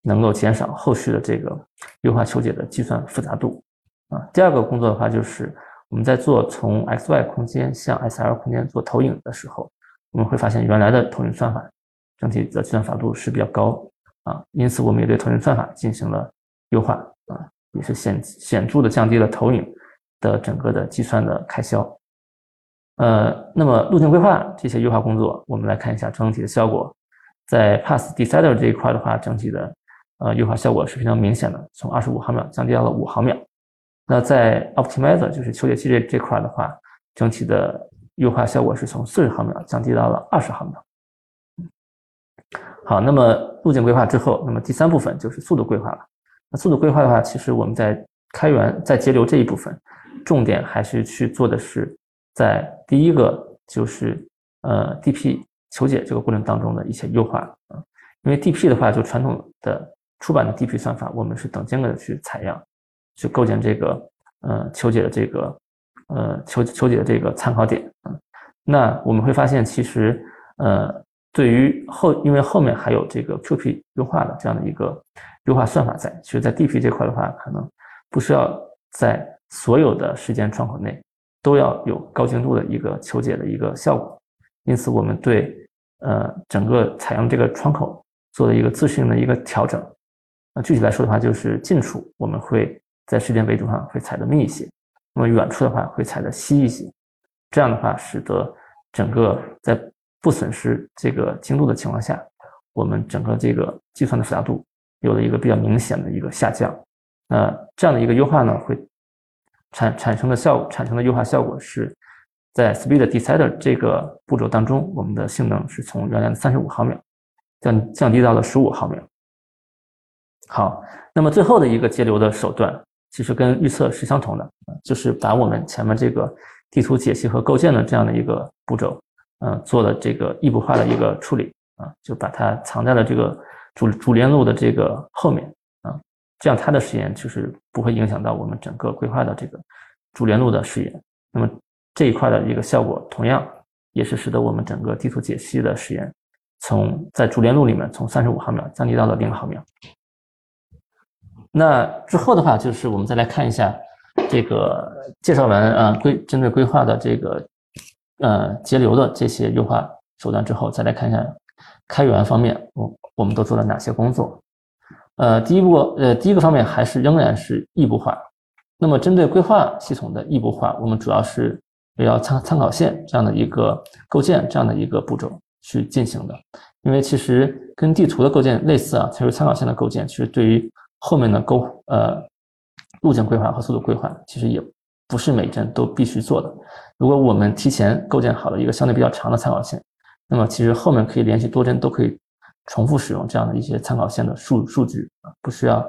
能够减少后续的这个优化求解的计算复杂度啊。第二个工作的话，就是我们在做从 x y 空间向 s l 空间做投影的时候，我们会发现原来的投影算法整体的计算复杂度是比较高。啊，因此我们也对投影算法进行了优化啊，也是显显著的降低了投影的整个的计算的开销。呃，那么路径规划这些优化工作，我们来看一下整体的效果。在 Pass Decider 这一块的话，整体的呃优化效果是非常明显的，从二十五毫秒降低到了五毫秒。那在 Optimizer 就是求解器这这块的话，整体的优化效果是从四十毫秒降低到了二十毫秒。好，那么路径规划之后，那么第三部分就是速度规划了。那速度规划的话，其实我们在开源在节流这一部分，重点还是去做的是在第一个就是呃 DP 求解这个过程当中的一些优化啊。因为 DP 的话，就传统的出版的 DP 算法，我们是等间隔的去采样，去构建这个呃求解的这个呃求求解的这个参考点啊。那我们会发现，其实呃。对于后，因为后面还有这个 QP 优化的这样的一个优化算法在，其实，在 DP 这块的话，可能不需要在所有的时间窗口内都要有高精度的一个求解的一个效果。因此，我们对呃整个采用这个窗口做了一个自适应的一个调整。那具体来说的话，就是近处我们会在时间维度上会踩的密一些，那么远处的话会踩的稀一些。这样的话，使得整个在不损失这个精度的情况下，我们整个这个计算的复杂度有了一个比较明显的一个下降。那这样的一个优化呢，会产产生的效果产生的优化效果是在 Speed Decider 这个步骤当中，我们的性能是从原来的三十五毫秒降降低到了十五毫秒。好，那么最后的一个节流的手段，其实跟预测是相同的，就是把我们前面这个地图解析和构建的这样的一个步骤。嗯，做了这个异步化的一个处理啊，就把它藏在了这个主主链路的这个后面，这样它的实验就是不会影响到我们整个规划的这个主链路的实验。那么这一块的一个效果，同样也是使得我们整个地图解析的实验，从在主链路里面从三十五毫秒降低到了零毫秒。那之后的话，就是我们再来看一下这个介绍完啊规针对规划的这个。呃，节流的这些优化手段之后，再来看一下开源方面，我我们都做了哪些工作？呃，第一步，呃，第一个方面还是仍然是异步化。那么，针对规划系统的异步化，我们主要是围绕参参考线这样的一个构建这样的一个步骤去进行的。因为其实跟地图的构建类似啊，其实参考线的构建，其实对于后面的构呃路径规划和速度规划，其实也不是每帧都必须做的。如果我们提前构建好了一个相对比较长的参考线，那么其实后面可以连续多帧都可以重复使用这样的一些参考线的数数据啊，不需要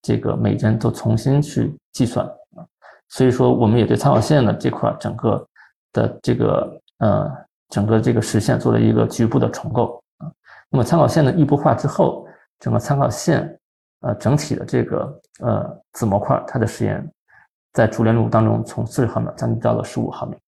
这个每帧都重新去计算啊。所以说，我们也对参考线的这块整个的这个呃整个这个实现做了一个局部的重构啊。那么参考线的异步化之后，整个参考线呃整体的这个呃子模块，它的时延在主链路当中从四十毫秒降低到了十五毫秒。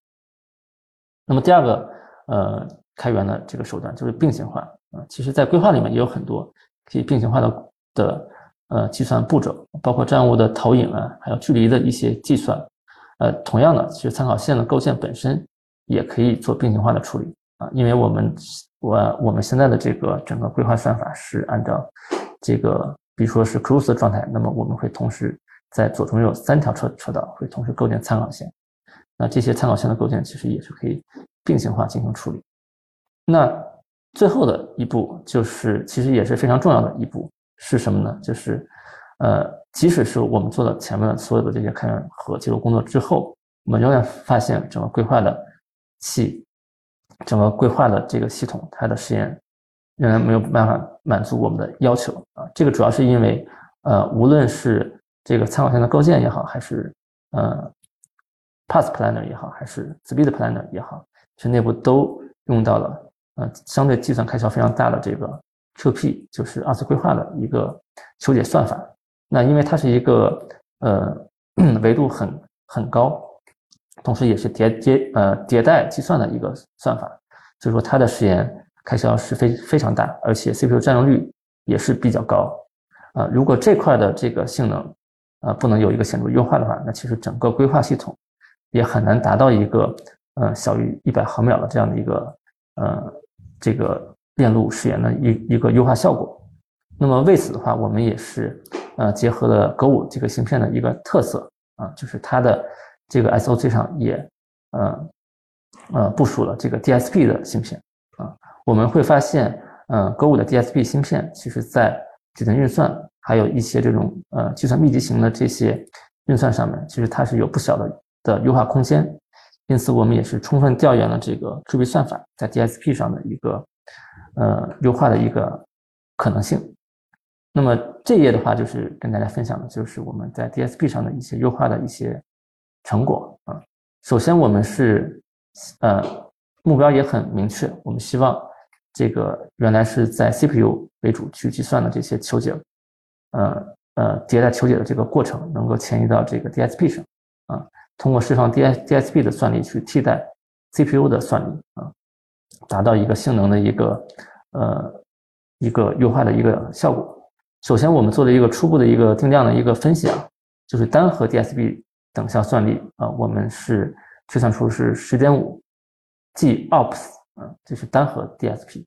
那么第二个呃开源的这个手段就是并行化啊，其实在规划里面也有很多可以并行化的的呃计算步骤，包括站务的投影啊，还有距离的一些计算。呃，同样的，其实参考线的构建本身也可以做并行化的处理啊，因为我们我我们现在的这个整个规划算法是按照这个，比如说是 cruise 的状态，那么我们会同时在左中右三条车车道会同时构建参考线，那这些参考线的构建其实也是可以并行化进行处理。那最后的一步就是，其实也是非常重要的一步是什么呢？就是。呃，即使是我们做了前面的所有的这些开源和记录工作之后，我们仍然发现整个规划的系，整个规划的这个系统，它的实验仍然没有办法满足我们的要求啊。这个主要是因为，呃，无论是这个参考线的构建也好，还是呃，path planner 也好，还是 speed planner 也好，其实内部都用到了呃相对计算开销非常大的这个 QP，就是二次规划的一个求解算法。那因为它是一个呃 [CLEARS THROAT] 维度很很高，同时也是迭迭呃迭代计算的一个算法，所以说它的时延开销是非非常大，而且 CPU 占用率也是比较高啊。如果这块的这个性能啊不能有一个显著优化的话，那其实整个规划系统也很难达到一个呃小于一百毫秒的这样的一个呃这个链路时延的一一个优化效果。那么为此的话，我们也是。呃，结合了格五这个芯片的一个特色啊，就是它的这个 SOC 上也呃呃部署了这个 DSP 的芯片啊。我们会发现，呃，格五的 DSP 芯片其实在矩阵运算还有一些这种呃计算密集型的这些运算上面，其实它是有不小的的优化空间。因此，我们也是充分调研了这个 QB 算法在 DSP 上的一个呃优化的一个可能性。那么这一页的话，就是跟大家分享的，就是我们在 DSP 上的一些优化的一些成果啊。首先，我们是呃目标也很明确，我们希望这个原来是在 CPU 为主去计算的这些求解，呃呃迭代求解的这个过程，能够迁移到这个 DSP 上啊，通过释放 D S D S P 的算力去替代 CPU 的算力啊，达到一个性能的一个呃一个优化的一个效果。首先，我们做了一个初步的一个定量的一个分析啊，就是单核 DSP 等效算力啊，我们是推算出是十点五 G ops 啊，这是单核 DSP。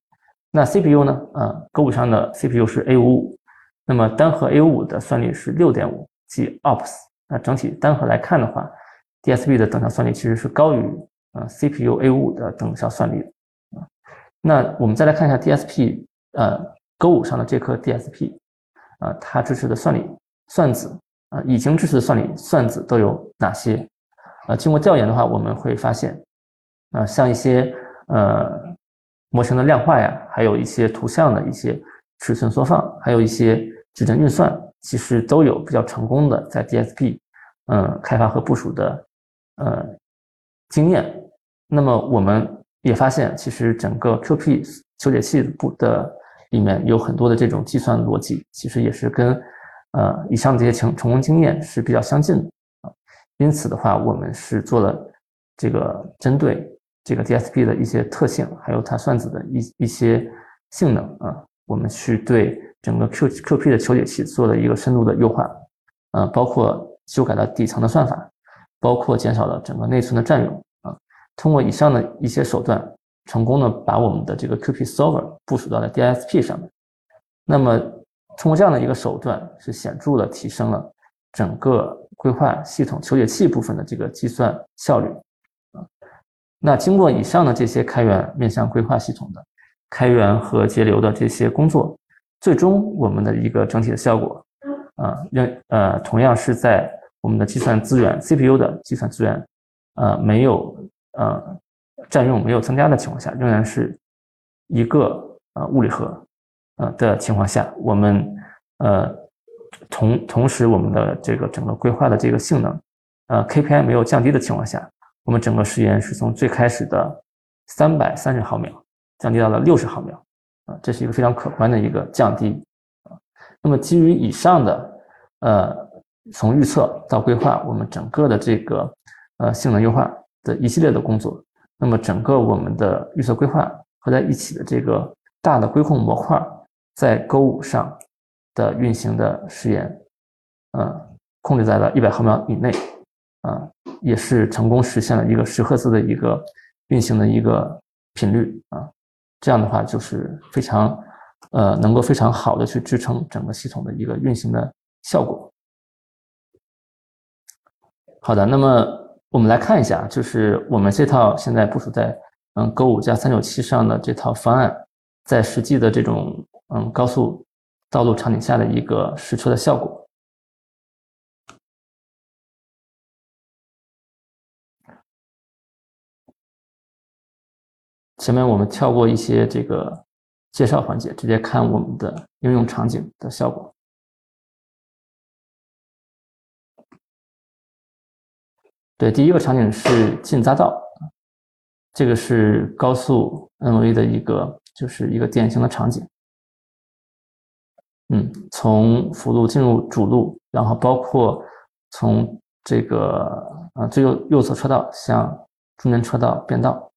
那 CPU 呢？啊，勾五上的 CPU 是 A 五五，那么单核 A 五五的算力是六点五 G ops。那整体单核来看的话，DSP 的等效算力其实是高于啊 CPU A 五五的等效算力啊。那我们再来看一下 DSP，呃，勾五上的这颗 DSP。啊，它支持的算力算子啊，已经支持的算力算子都有哪些？啊，经过调研的话，我们会发现，啊，像一些呃模型的量化呀，还有一些图像的一些尺寸缩放，还有一些矩阵运算，其实都有比较成功的在 DSP 嗯开发和部署的呃经验。那么我们也发现，其实整个 QP 求解器部的。里面有很多的这种计算逻辑，其实也是跟呃以上这些成成功经验是比较相近的啊。因此的话，我们是做了这个针对这个 DSP 的一些特性，还有它算子的一一些性能啊，我们去对整个 Q QP 的求解器做了一个深度的优化，呃，包括修改了底层的算法，包括减少了整个内存的占用啊。通过以上的一些手段。成功的把我们的这个 QP Solver 部署到了 DSP 上面，那么通过这样的一个手段，是显著的提升了整个规划系统求解器部分的这个计算效率啊。那经过以上的这些开源面向规划系统的开源和节流的这些工作，最终我们的一个整体的效果啊，让呃同样是在我们的计算资源 CPU 的计算资源呃没有呃。占用没有增加的情况下，仍然是一个呃物理核呃的情况下，我们呃同同时我们的这个整个规划的这个性能呃 KPI 没有降低的情况下，我们整个时延是从最开始的三百三十毫秒降低到了六十毫秒，啊，这是一个非常可观的一个降低。那么基于以上的，呃，从预测到规划，我们整个的这个呃性能优化的一系列的工作，那么整个我们的预测规划合在一起的这个大的规控模块，在勾五上的运行的时延，呃，控制在了一百毫秒以内。啊，也是成功实现了一个十赫兹的一个运行的一个频率啊，这样的话就是非常呃能够非常好的去支撑整个系统的一个运行的效果。好的，那么我们来看一下，就是我们这套现在部署在嗯 Go 五加三九七上的这套方案，在实际的这种嗯高速道路场景下的一个实车的效果。前面我们跳过一些这个介绍环节，直接看我们的应用场景的效果。对，第一个场景是进匝道，这个是高速 NV 的一个，就是一个典型的场景。嗯，从辅路进入主路，然后包括从这个呃最右右侧车道向中间车道变道。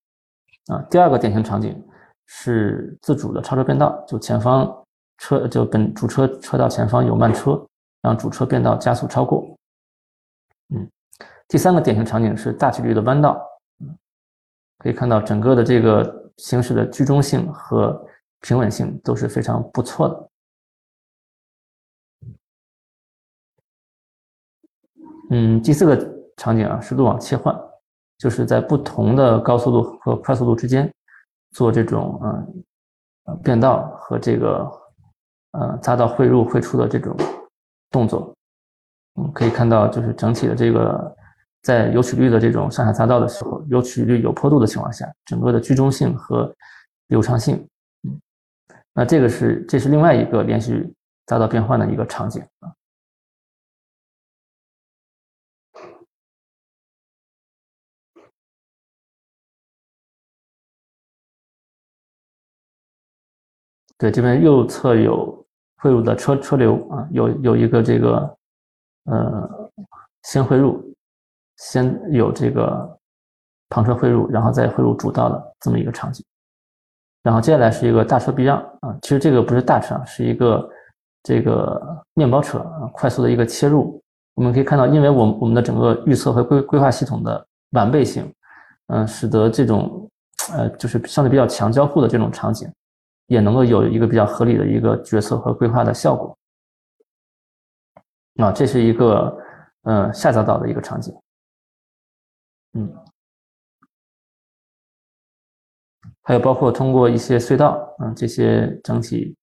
啊，第二个典型场景是自主的超车变道，就前方车就本主车车道前方有慢车，让主车变道加速超过。嗯，第三个典型场景是大曲率的弯道，可以看到整个的这个行驶的居中性和平稳性都是非常不错的。嗯，第四个场景啊是路网切换。就是在不同的高速路和快速路之间做这种嗯变道和这个呃匝道汇入汇出的这种动作，嗯，可以看到就是整体的这个在有曲率的这种上下匝道的时候，有曲率有坡度的情况下，整个的居中性和流畅性，那这个是这是另外一个连续匝道变换的一个场景啊。对，这边右侧有汇入的车车流啊，有有一个这个呃先汇入，先有这个旁车汇入，然后再汇入主道的这么一个场景。然后接下来是一个大车避让啊，其实这个不是大车，是一个这个面包车啊，快速的一个切入。我们可以看到，因为我我们的整个预测和规规划系统的完备性，嗯，使得这种呃就是相对比较强交互的这种场景。也能够有一个比较合理的一个决策和规划的效果。啊，这是一个嗯下匝道的一个场景。嗯，还有包括通过一些隧道，嗯，这些整体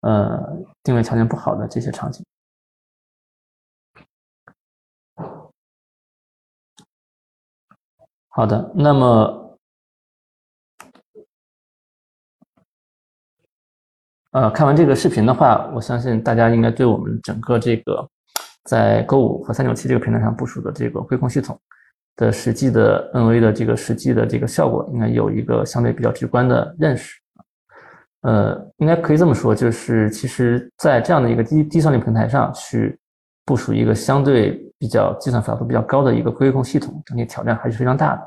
呃定位条件不好的这些场景。好的，那么。呃，看完这个视频的话，我相信大家应该对我们整个这个在 Go 五和三九七这个平台上部署的这个规控系统的实际的 NV 的这个实际的这个效果，应该有一个相对比较直观的认识。呃，应该可以这么说，就是其实在这样的一个低低算力平台上去部署一个相对比较计算复杂度比较高的一个规控系统，整体挑战还是非常大的。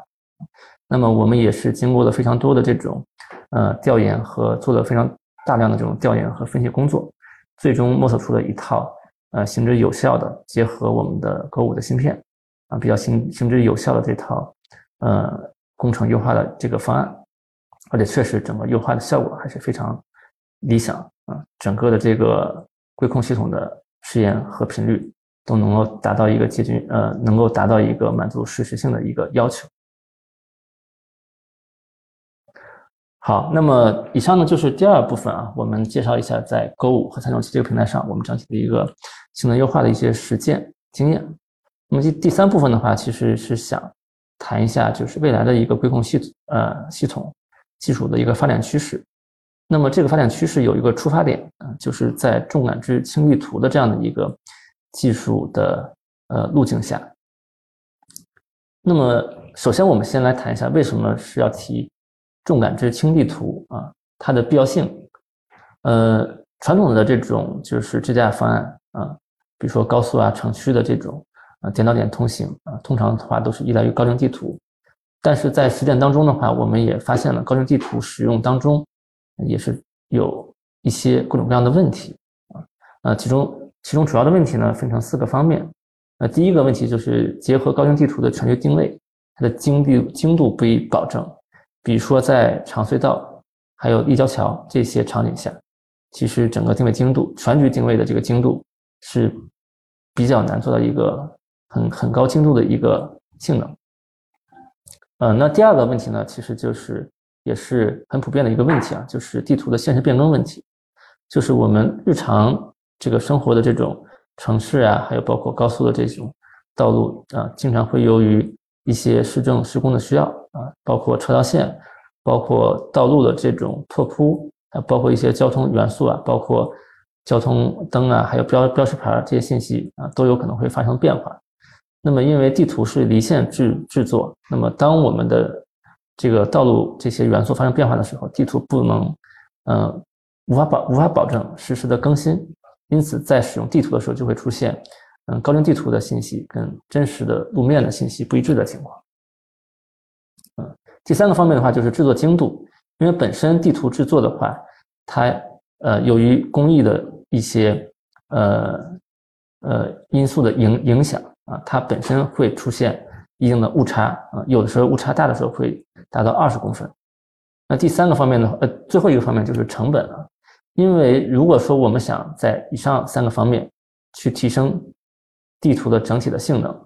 那么我们也是经过了非常多的这种呃调研和做了非常。大量的这种调研和分析工作，最终摸索出了一套呃行之有效的结合我们的 Go 五的芯片啊，比较行行之有效的这套呃工程优化的这个方案，而且确实整个优化的效果还是非常理想啊，整个的这个规控系统的时延和频率都能够达到一个接近呃能够达到一个满足实时性的一个要求。好，那么以上呢就是第二部分啊，我们介绍一下在 Go 五和三六七这个平台上，我们整体的一个性能优化的一些实践经验。那么第第三部分的话，其实是想谈一下就是未来的一个规控系呃系统技术的一个发展趋势。那么这个发展趋势有一个出发点啊，就是在重感知轻地图的这样的一个技术的呃路径下。那么首先我们先来谈一下为什么是要提重感知轻地图啊，它的必要性。呃，传统的这种就是支架方案啊，比如说高速啊、城区的这种啊点到点通行啊，通常的话都是依赖于高精地图。但是在实践当中的话，我们也发现了高精地图使用当中也是有一些各种各样的问题啊。呃，其中其中主要的问题呢分成四个方面。那第一个问题就是结合高精地图的全局定位。它的精度精度不予保证，比如说在长隧道、还有立交桥这些场景下，其实整个定位精度、全局定位的这个精度是比较难做到一个很很高精度的一个性能。呃，那第二个问题呢，其实就是也是很普遍的一个问题啊，就是地图的现实变更问题，就是我们日常这个生活的这种城市啊，还有包括高速的这种道路啊，经常会由于一些市政施工的需要啊，包括车道线，包括道路的这种拓扑啊，包括一些交通元素啊，包括交通灯啊，还有标标识牌这些信息啊，都有可能会发生变化。那么，因为地图是离线制制作，那么当我们的这个道路这些元素发生变化的时候，地图不能，呃，无法保无法保证实时的更新，因此在使用地图的时候就会出现。嗯，高精地图的信息跟真实的路面的信息不一致的情况。嗯，第三个方面的话就是制作精度，因为本身地图制作的话，它呃由于工艺的一些呃呃因素的影影响啊，它本身会出现一定的误差啊，有的时候误差大的时候会达到二十公分。那第三个方面呢，呃，最后一个方面就是成本了，因为如果说我们想在以上三个方面去提升。地图的整体的性能，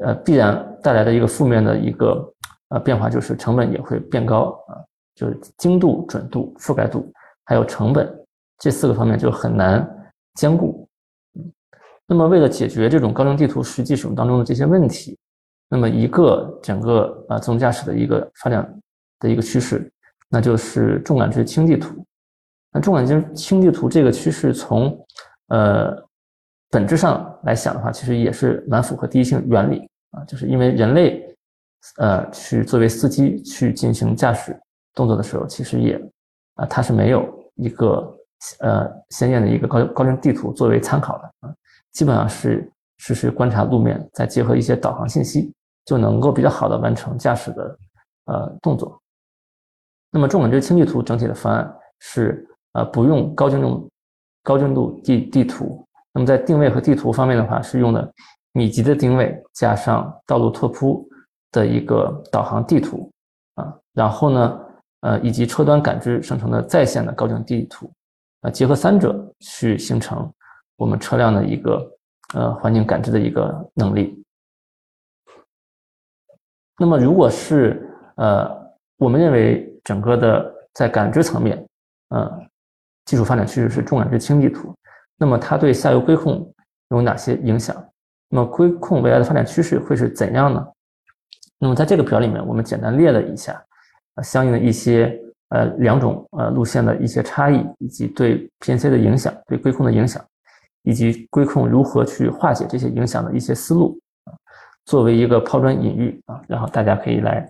呃，必然带来的一个负面的一个呃变化就是成本也会变高啊，就是精度、准度、覆盖度还有成本这四个方面就很难兼顾。那么为了解决这种高精地图实际使用当中的这些问题，那么一个整个啊自动驾驶的一个发展的一个趋势，那就是重感知轻地图。那重感知轻地图这个趋势从呃。本质上来想的话，其实也是蛮符合第一性原理啊，就是因为人类，呃，去作为司机去进行驾驶动作的时候，其实也，啊，它是没有一个呃鲜艳的一个高高精地图作为参考的啊，基本上是实时观察路面，再结合一些导航信息，就能够比较好的完成驾驶的呃动作。那么重感知轻地图整体的方案是呃不用高精度高精度地地图。那么在定位和地图方面的话，是用的米级的定位加上道路拓扑的一个导航地图啊，然后呢，呃，以及车端感知生成的在线的高精地图，啊，结合三者去形成我们车辆的一个呃环境感知的一个能力。那么如果是呃，我们认为整个的在感知层面，呃，技术发展趋势是重感知轻地图。那么它对下游规控有哪些影响？那么规控未来的发展趋势会是怎样呢？那么在这个表里面，我们简单列了一下，呃，相应的一些呃两种呃路线的一些差异，以及对 PNC 的影响、对规控的影响，以及规控如何去化解这些影响的一些思路啊，作为一个抛砖引玉啊，然后大家可以来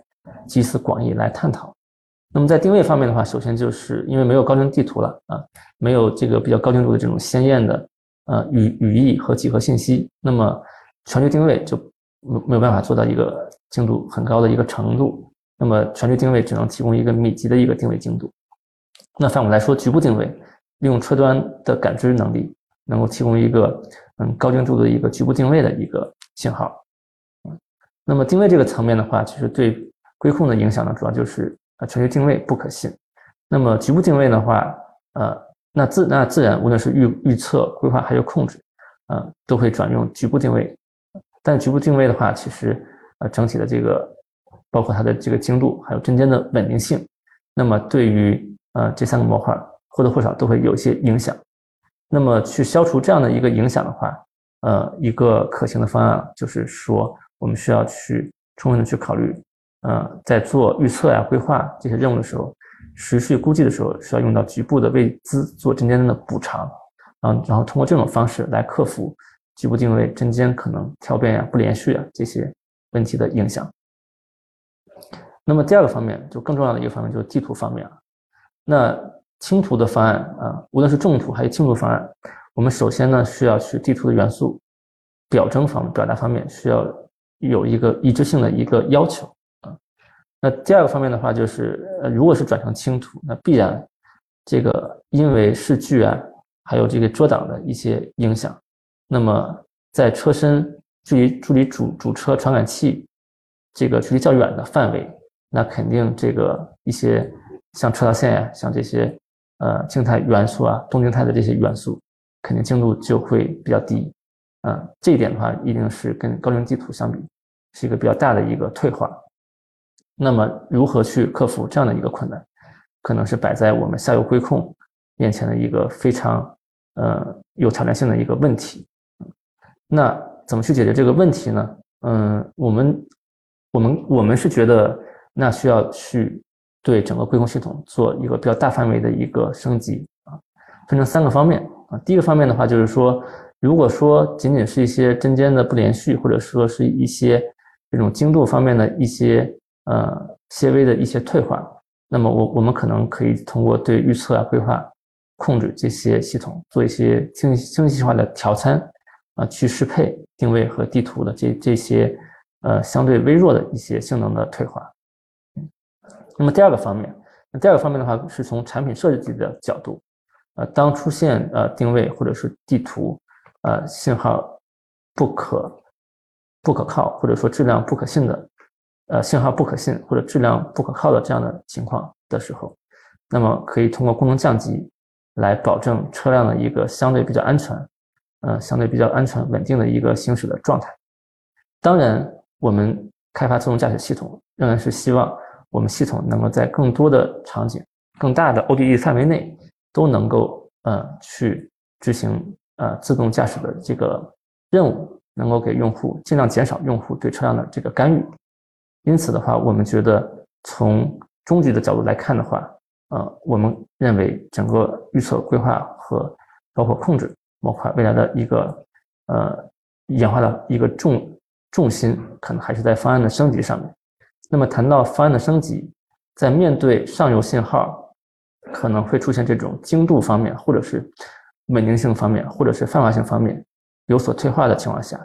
集思广益来探讨。那么在定位方面的话，首先就是因为没有高精地图了啊，没有这个比较高精度的这种鲜艳的呃语语义和几何信息，那么全局定位就没没有办法做到一个精度很高的一个程度。那么全局定位只能提供一个米级的一个定位精度。那反过来说，局部定位利用车端的感知能力，能够提供一个嗯高精度的一个局部定位的一个信号。嗯，那么定位这个层面的话，其实对规控的影响呢，主要就是。啊，全局定位不可信。那么局部定位的话，呃，那自那自然，无论是预预测、规划还有控制，呃，都会转用局部定位。但局部定位的话，其实呃，整体的这个，包括它的这个精度，还有针尖的稳定性，那么对于呃这三个模块或多或少都会有一些影响。那么去消除这样的一个影响的话，呃，一个可行的方案就是说，我们需要去充分的去考虑。呃，在做预测呀、规划这些任务的时候，实时估计的时候，需要用到局部的位资做针尖的补偿，然后然后通过这种方式来克服局部定位针尖可能跳变呀、不连续啊这些问题的影响。那么第二个方面，就更重要的一个方面就是地图方面啊。那轻图的方案啊，无论是重图还是轻图方案，我们首先呢需要去地图的元素表征方、表达方面需要有一个一致性的一个要求啊。那第二个方面的话，就是呃，如果是转成轻图，那必然这个因为视距啊，还有这个遮挡的一些影响，那么在车身距离距离主主车传感器这个距离较远的范围。那肯定这个一些像车道线呀，像这些呃静态元素啊，动静态的这些元素，肯定精度就会比较低。嗯，这一点的话，一定是跟高精地图相比，是一个比较大的一个退化。那么如何去克服这样的一个困难，可能是摆在我们下游规控面前的一个非常呃有挑战性的一个问题。那怎么去解决这个问题呢？嗯，我们我们我们是觉得。那需要去对整个规控系统做一个比较大范围的一个升级啊，分成三个方面啊。第一个方面的话，就是说，如果说仅仅是一些针尖的不连续，或者说是一些这种精度方面的一些呃些微的一些退化，那么我我们可能可以通过对预测啊、规划、控制这些系统做一些精精细化的调参啊，去适配定位和地图的这这些呃相对微弱的一些性能的退化。那么第二个方面，那第二个方面的话，是从产品设计的角度，呃，当出现呃定位或者是地图，呃信号不可不可靠，或者说质量不可信的，呃信号不可信或者质量不可靠的这样的情况的时候，那么可以通过功能降级来保证车辆的一个相对比较安全，呃相对比较安全稳定的一个行驶的状态。当然，我们开发自动驾驶系统仍然是希望。我们系统能够在更多的场景、更大的 ODD 范围内都能够呃去执行呃自动驾驶的这个任务，能够给用户尽量减少用户对车辆的这个干预。因此的话，我们觉得从终极的角度来看的话，呃，我们认为整个预测、规划和包括控制模块未来的一个呃演化的一个重重心，可能还是在方案的升级上面。那么谈到方案的升级，在面对上游信号可能会出现这种精度方面，或者是稳定性方面，或者是泛化性方面有所退化的情况下，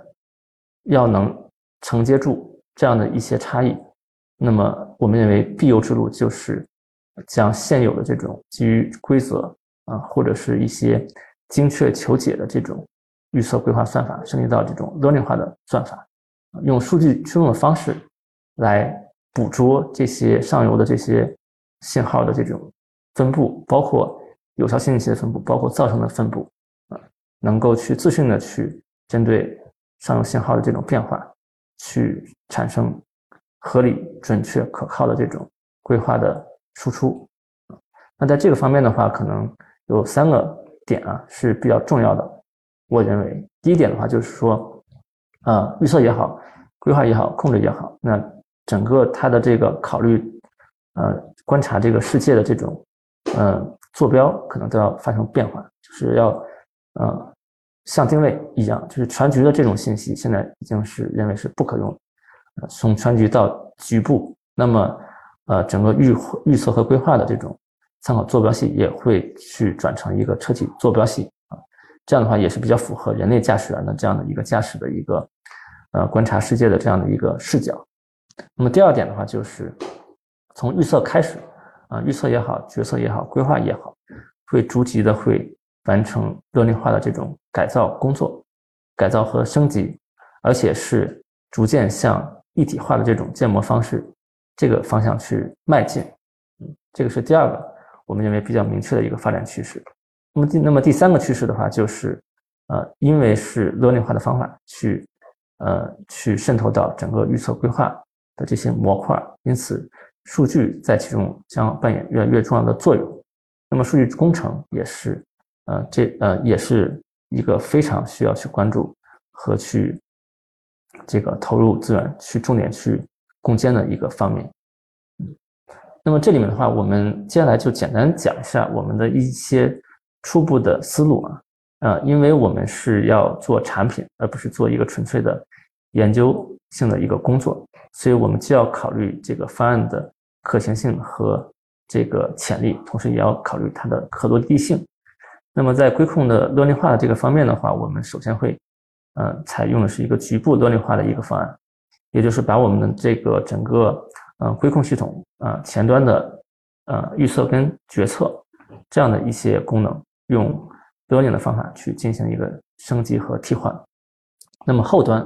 要能承接住这样的一些差异，那么我们认为必由之路就是将现有的这种基于规则啊，或者是一些精确求解的这种预测规划算法升级到这种 learning 化的算法，用数据驱动的方式来。捕捉这些上游的这些信号的这种分布，包括有效信息的分布，包括噪声的分布，啊，能够去自信的去针对上游信号的这种变化，去产生合理、准确、可靠的这种规划的输出。那在这个方面的话，可能有三个点啊是比较重要的。我认为，第一点的话就是说，啊，预测也好，规划也好，控制也好，那。整个它的这个考虑，呃，观察这个世界的这种，呃，坐标可能都要发生变化，就是要，呃，像定位一样，就是全局的这种信息现在已经是认为是不可用，从全局到局部，那么，呃，整个预预测和规划的这种参考坐标系也会去转成一个车体坐标系啊，这样的话也是比较符合人类驾驶员的这样的一个驾驶的一个，呃，观察世界的这样的一个视角。那么第二点的话，就是从预测开始，啊，预测也好，决策也好，规划也好，会逐级的会完成热力化的这种改造工作，改造和升级，而且是逐渐向一体化的这种建模方式这个方向去迈进。嗯，这个是第二个我们认为比较明确的一个发展趋势。那么第那么第三个趋势的话，就是呃，因为是热力化的方法去呃去渗透到整个预测规划。的这些模块，因此数据在其中将扮演越来越重要的作用。那么数据工程也是，呃，这呃也是一个非常需要去关注和去这个投入资源去重点去攻坚的一个方面。嗯，那么这里面的话，我们接下来就简单讲一下我们的一些初步的思路啊，呃，因为我们是要做产品，而不是做一个纯粹的研究性的一个工作，所以我们既要考虑这个方案的可行性和这个潜力，同时也要考虑它的可落地性。那么在规控的逻辑化的这个方面的话，我们首先会，呃，采用的是一个局部逻辑化的一个方案，也就是把我们的这个整个呃规控系统啊前端的呃预测跟决策这样的一些功能，用多点的方法去进行一个升级和替换。那么后端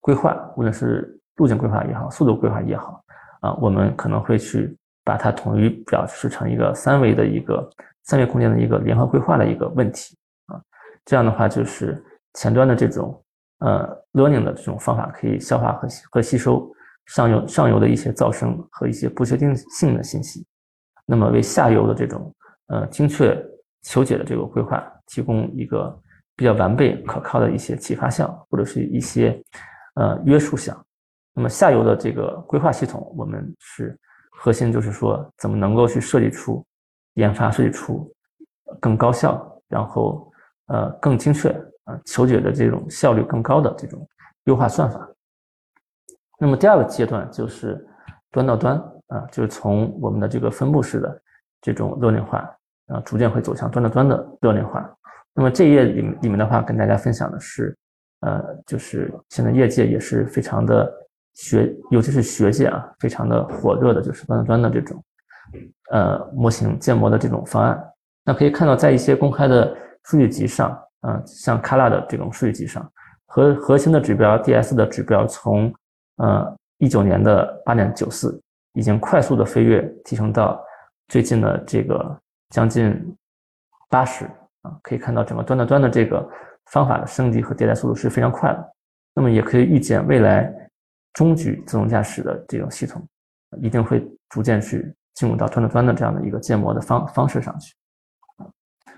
规划，无论是路径规划也好，速度规划也好，啊，我们可能会去把它统一表示成一个三维的一个三维空间的一个联合规划的一个问题啊。这样的话，就是前端的这种呃 learning 的这种方法可以消化和和吸收上游上游的一些噪声和一些不确定性的信息，那么为下游的这种呃精确求解的这个规划提供一个。比较完备可靠的一些启发项，或者是一些呃约束项。那么下游的这个规划系统，我们是核心就是说，怎么能够去设计出研发设计出更高效，然后呃更精确啊求解的这种效率更高的这种优化算法。那么第二个阶段就是端到端啊，就是从我们的这个分布式的这种热链化啊，逐渐会走向端到端的热链化。那么这一页里里面的话，跟大家分享的是，呃，就是现在业界也是非常的学，尤其是学界啊，非常的火热的，就是端到端的这种，呃，模型建模的这种方案。那可以看到，在一些公开的数据集上，啊，像 Kala 的这种数据集上，核核心的指标 DS 的指标从，呃，一九年的八点九四，已经快速的飞跃提升到最近的这个将近八十。啊，可以看到整个端到端的这个方法的升级和迭代速度是非常快的。那么也可以预见，未来中局自动驾驶的这种系统一定会逐渐去进入到端到端的这样的一个建模的方方式上去。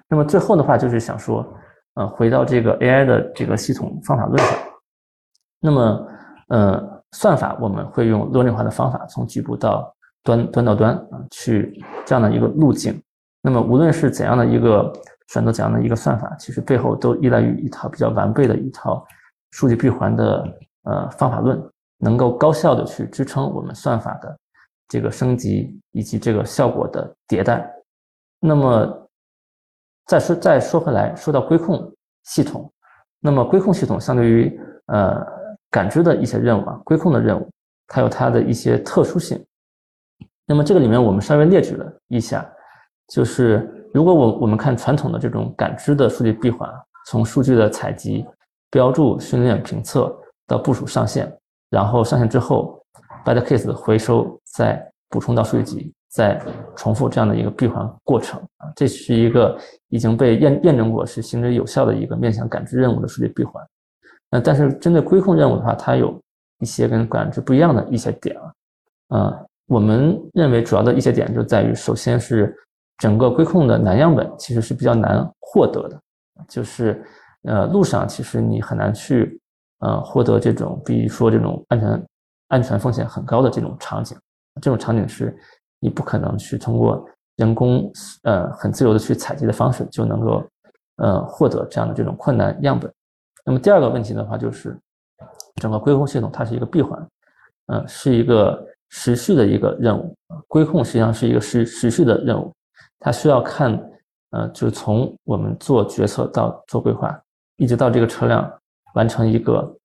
那么最后的话就是想说，呃，回到这个 AI 的这个系统方法论上。那么，呃，算法我们会用逻辑化的方法，从局部到端端到端啊，去这样的一个路径。那么无论是怎样的一个。选择怎样的一个算法，其实背后都依赖于一套比较完备的一套数据闭环的呃方法论，能够高效的去支撑我们算法的这个升级以及这个效果的迭代。那么再说再说回来，说到规控系统，那么规控系统相对于呃感知的一些任务啊，规控的任务，它有它的一些特殊性。那么这个里面我们稍微列举了一下，就是。如果我我们看传统的这种感知的数据闭环，从数据的采集、标注、训练、评测到部署上线，然后上线之后，bad case 回收，再补充到数据集，再重复这样的一个闭环过程啊，这是一个已经被验验证过是行之有效的一个面向感知任务的数据闭环。那但是针对规控任务的话，它有一些跟感知不一样的一些点啊，呃，我们认为主要的一些点就在于，首先是。整个规控的难样本其实是比较难获得的，就是呃路上其实你很难去呃获得这种，比如说这种安全安全风险很高的这种场景，这种场景是你不可能去通过人工呃很自由的去采集的方式就能够呃获得这样的这种困难样本。那么第二个问题的话就是整个规控系统它是一个闭环，呃是一个持续的一个任务，规控实际上是一个时持续的任务。它需要看，呃，就是从我们做决策到做规划，一直到这个车辆完成一个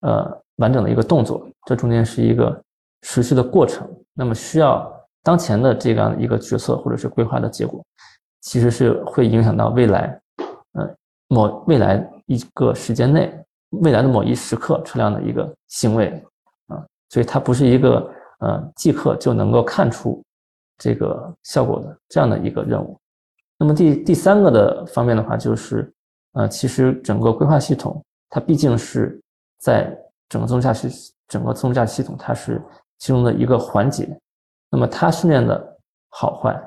呃完整的一个动作，这中间是一个持续的过程。那么需要当前的这样一个决策或者是规划的结果，其实是会影响到未来，呃，某未来一个时间内，未来的某一时刻车辆的一个行为啊，所以它不是一个呃即刻就能够看出。这个效果的这样的一个任务，那么第第三个的方面的话，就是呃，其实整个规划系统它毕竟是在整个自动驾驶整个自动驾驶系统它是其中的一个环节，那么它训练的好坏，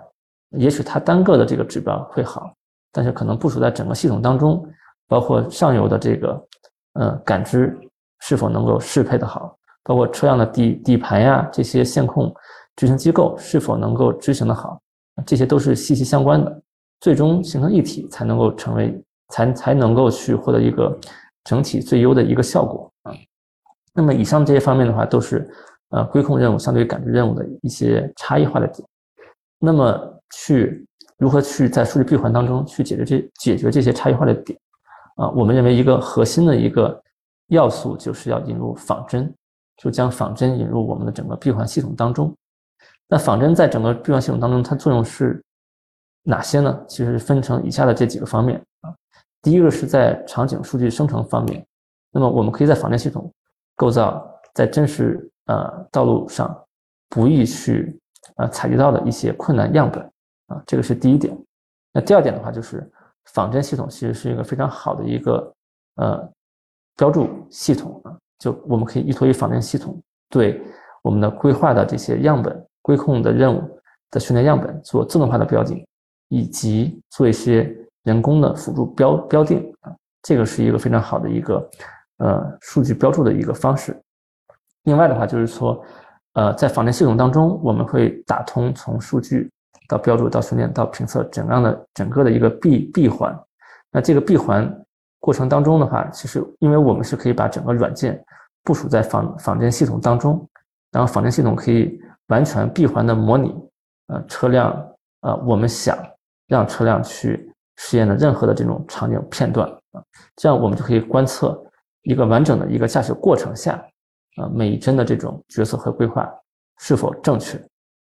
也许它单个的这个指标会好，但是可能部署在整个系统当中，包括上游的这个呃感知是否能够适配的好，包括车辆的底底盘呀这些线控。执行机构是否能够执行的好，这些都是息息相关的，最终形成一体才能够成为才才能够去获得一个整体最优的一个效果啊。那么以上这些方面的话，都是呃规控任务相对于感知任务的一些差异化的点。那么去如何去在数据闭环当中去解决这解决这些差异化的点啊？我们认为一个核心的一个要素就是要引入仿真，就将仿真引入我们的整个闭环系统当中。那仿真在整个闭环系统当中，它作用是哪些呢？其实分成以下的这几个方面啊。第一个是在场景数据生成方面，那么我们可以在仿真系统构造在真实呃道路上不易去呃采集到的一些困难样本啊，这个是第一点。那第二点的话，就是仿真系统其实是一个非常好的一个呃标注系统啊，就我们可以依托于仿真系统对我们的规划的这些样本。规控的任务的训练样本做自动化的标记，以及做一些人工的辅助标标定啊，这个是一个非常好的一个呃数据标注的一个方式。另外的话就是说，呃，在仿真系统当中，我们会打通从数据到标注到训练到评测整样的整个的一个闭闭环。那这个闭环过程当中的话，其实因为我们是可以把整个软件部署在仿仿真系统当中，然后仿真系统可以。完全闭环的模拟，呃，车辆，呃，我们想让车辆去实验的任何的这种场景片段啊，这样我们就可以观测一个完整的一个驾驶过程下，啊，每一帧的这种决策和规划是否正确，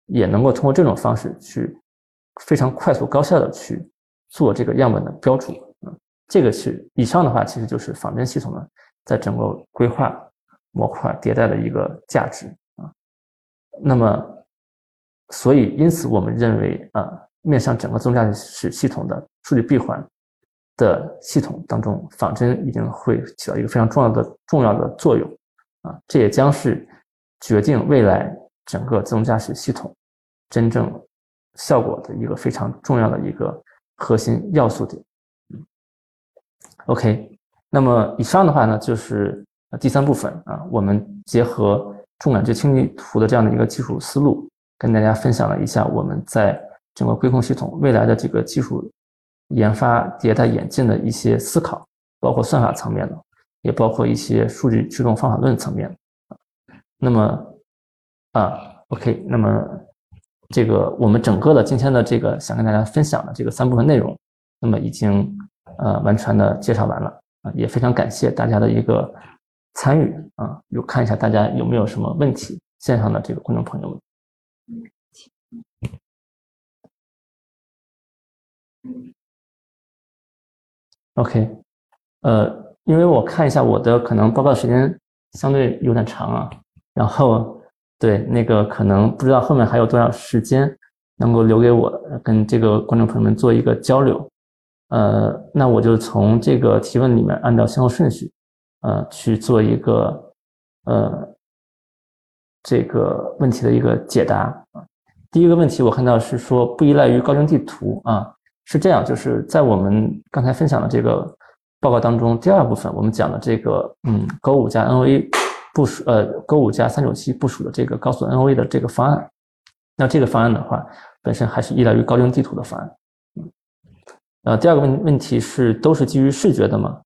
也能够通过这种方式去非常快速高效的去做这个样本的标注啊，这个是以上的话，其实就是仿真系统呢在整个规划模块迭代的一个价值啊。那么，所以因此，我们认为啊，面向整个自动驾驶系统的数据闭环的系统当中，仿真一定会起到一个非常重要的重要的作用啊，这也将是决定未来整个自动驾驶系统真正效果的一个非常重要的一个核心要素点。OK，那么以上的话呢，就是第三部分啊，我们结合。重感知清理图的这样的一个技术思路，跟大家分享了一下我们在整个规控系统未来的这个技术研发迭代演进的一些思考，包括算法层面的，也包括一些数据驱动方法论层面。那么啊，OK，那么这个我们整个的今天的这个想跟大家分享的这个三部分内容，那么已经呃完全的介绍完了啊，也非常感谢大家的一个。参与啊，有看一下大家有没有什么问题？线上的这个观众朋友们。OK，呃，因为我看一下我的可能报告时间相对有点长啊，然后对那个可能不知道后面还有多少时间能够留给我跟这个观众朋友们做一个交流，呃，那我就从这个提问里面按照先后顺序。呃，去做一个呃这个问题的一个解答。第一个问题我看到是说不依赖于高精地图啊，是这样，就是在我们刚才分享的这个报告当中，第二部分我们讲的这个嗯，Go 五加 NOA 部署呃，Go 五加三九七部署的这个高速 NOA 的这个方案，那这个方案的话，本身还是依赖于高精地图的方案。呃，第二个问问题是都是基于视觉的吗？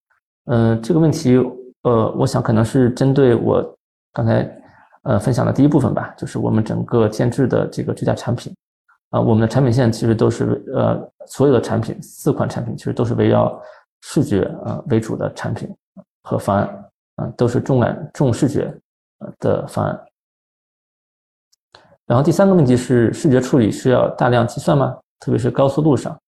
嗯，这个问题。呃，我想可能是针对我刚才呃分享的第一部分吧，就是我们整个建制的这个支架产品啊，我们的产品线其实都是呃所有的产品四款产品其实都是围绕视觉啊为主的产品和方案啊，都是重感重视觉的方案。然后第三个问题是视觉处理需要大量计算吗？特别是高速路上？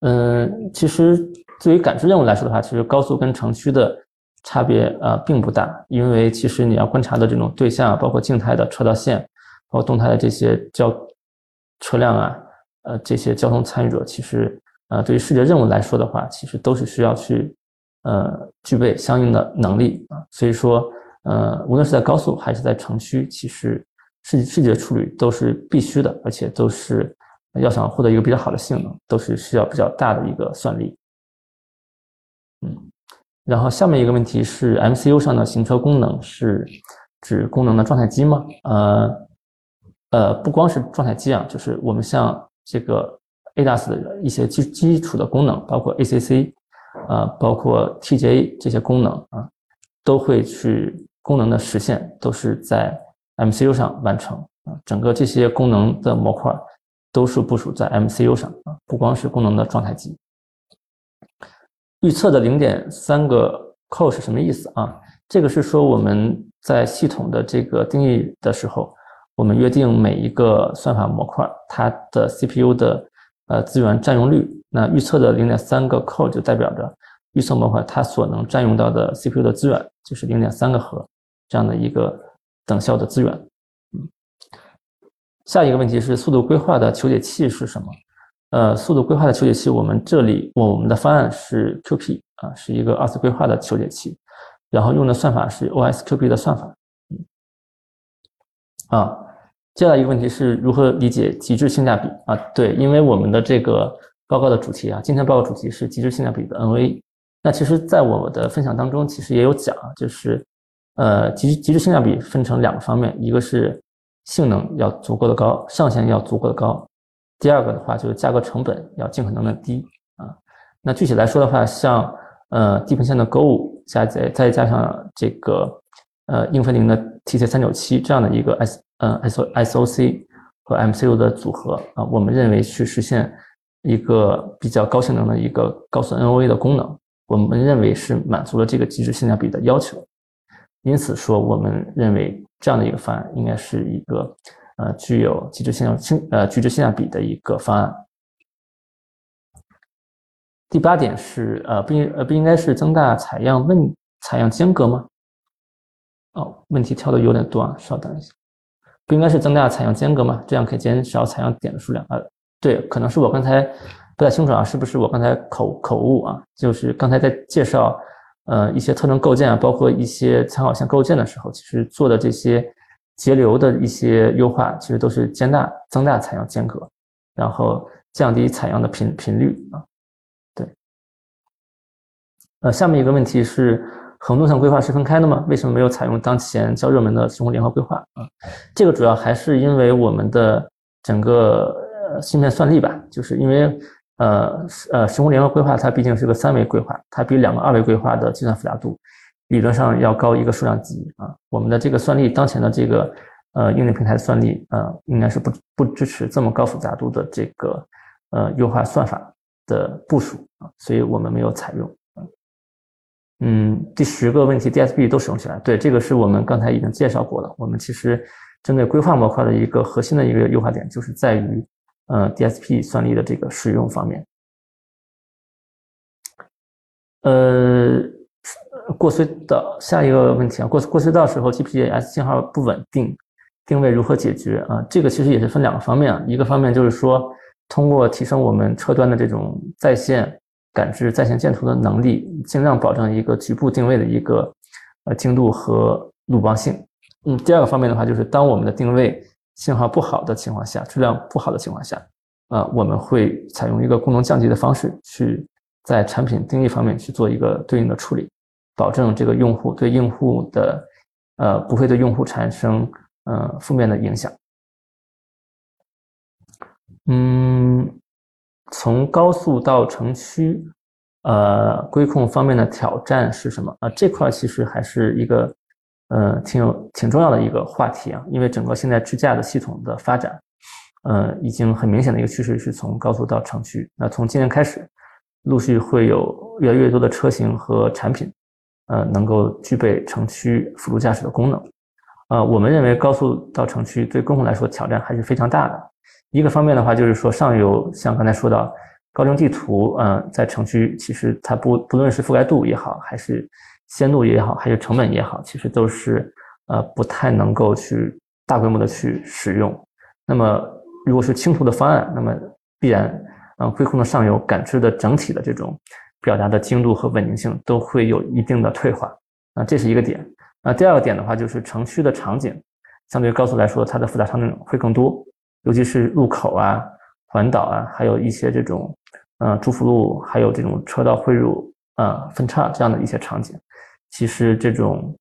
嗯，其实对于感知任务来说的话，其实高速跟城区的。差别啊并不大，因为其实你要观察的这种对象，包括静态的车道线，包括动态的这些交车辆啊，呃，这些交通参与者，其实呃，对于视觉任务来说的话，其实都是需要去呃具备相应的能力啊。所以说，呃，无论是在高速还是在城区，其实视视觉处理都是必须的，而且都是要想获得一个比较好的性能，都是需要比较大的一个算力，嗯。然后下面一个问题是，MCU 上的行车功能是指功能的状态机吗？呃，呃，不光是状态机啊，就是我们像这个 ADAS 的一些基基础的功能，包括 ACC，啊，包括 TJA 这些功能啊，都会去功能的实现都是在 MCU 上完成啊，整个这些功能的模块都是部署在 MCU 上啊，不光是功能的状态机。预测的零点三个 core 是什么意思啊？这个是说我们在系统的这个定义的时候，我们约定每一个算法模块它的 CPU 的呃资源占用率，那预测的零点三个 core 就代表着预测模块它所能占用到的 CPU 的资源就是零点三个核这样的一个等效的资源。下一个问题是速度规划的求解器是什么？呃，速度规划的求解器，我们这里我们的方案是 QP 啊，是一个二次规划的求解器，然后用的算法是 OSQP 的算法。啊，接下来一个问题是如何理解极致性价比啊？对，因为我们的这个报告的主题啊，今天报告主题是极致性价比的 NVA。那其实，在我的分享当中，其实也有讲，就是呃，极极致性价比分成两个方面，一个是性能要足够的高，上限要足够的高。第二个的话就是价格成本要尽可能的低啊。那具体来说的话，像呃地平线的 Go 加再再加上这个呃英飞凌的 TC 三九七这样的一个 S 呃，S O S O C 和 MCU 的组合啊，我们认为去实现一个比较高性能的一个高速 NOA 的功能，我们认为是满足了这个极致性价比的要求。因此说，我们认为这样的一个方案应该是一个。呃，具有极致性性呃极致性价比的一个方案。第八点是呃不应呃不应该是增大采样问采样间隔吗？哦，问题跳的有点多啊，稍等一下，不应该是增大采样间隔吗？这样可以减少采样点的数量啊。对，可能是我刚才不太清楚啊，是不是我刚才口口误啊？就是刚才在介绍呃一些特征构建啊，包括一些参考线构建的时候，其实做的这些。节流的一些优化，其实都是加大增大采样间隔，然后降低采样的频频率啊。对，呃，下面一个问题是，横纵向规划是分开的吗？为什么没有采用当前较热门的时空联合规划啊？这个主要还是因为我们的整个呃芯片算力吧，就是因为呃呃时空联合规划它毕竟是个三维规划，它比两个二维规划的计算复杂度。理论上要高一个数量级啊，我们的这个算力，当前的这个呃硬件平台的算力啊，应该是不不支持这么高复杂度的这个呃优化算法的部署啊，所以我们没有采用。嗯，第十个问题，DSP 都使用起来，对，这个是我们刚才已经介绍过了。我们其实针对规划模块的一个核心的一个优化点，就是在于呃 DSP 算力的这个使用方面，呃。过隧道，下一个问题啊，过过隧道时候 GPS 信号不稳定，定位如何解决啊？这个其实也是分两个方面，一个方面就是说，通过提升我们车端的这种在线感知、在线建图的能力，尽量保证一个局部定位的一个呃精度和鲁棒性。嗯，第二个方面的话，就是当我们的定位信号不好的情况下，质量不好的情况下，啊，我们会采用一个功能降级的方式，去在产品定义方面去做一个对应的处理。保证这个用户对用户的，呃，不会对用户产生呃负面的影响。嗯，从高速到城区，呃，规控方面的挑战是什么啊？这块其实还是一个呃挺有挺重要的一个话题啊，因为整个现在支架的系统的发展，呃，已经很明显的一个趋势是从高速到城区。那从今年开始，陆续会有越来越多的车型和产品。呃，能够具备城区辅助驾驶的功能，呃，我们认为高速到城区对公共来说挑战还是非常大的。一个方面的话，就是说上游像刚才说到高精地图，嗯，在城区其实它不不论是覆盖度也好，还是鲜度也好，还是成本也好，其实都是呃不太能够去大规模的去使用。那么如果是轻图的方案，那么必然嗯规控的上游感知的整体的这种。表达的精度和稳定性都会有一定的退化，啊，这是一个点。那第二个点的话，就是城区的场景，相对于高速来说，它的复杂场景会更多，尤其是路口啊、环岛啊，还有一些这种，呃，主辅路，还有这种车道汇入、呃，分叉这样的一些场景，其实这种，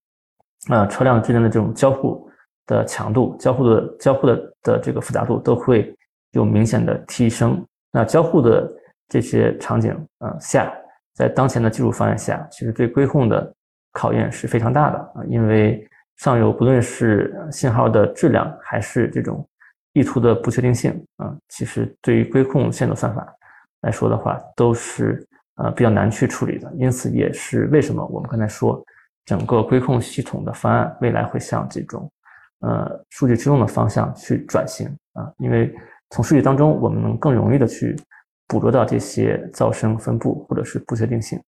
呃，车辆之间的这种交互的强度、交互的交互的的这个复杂度都会有明显的提升。那交互的这些场景，啊下。在当前的技术方案下，其实对规控的考验是非常大的啊，因为上游不论是信号的质量还是这种意图的不确定性啊，其实对于规控线索算法来说的话，都是呃比较难去处理的。因此，也是为什么我们刚才说整个规控系统的方案未来会向这种呃数据驱动的方向去转型啊，因为从数据当中我们能更容易的去捕捉到这些噪声分布或者是不确定性。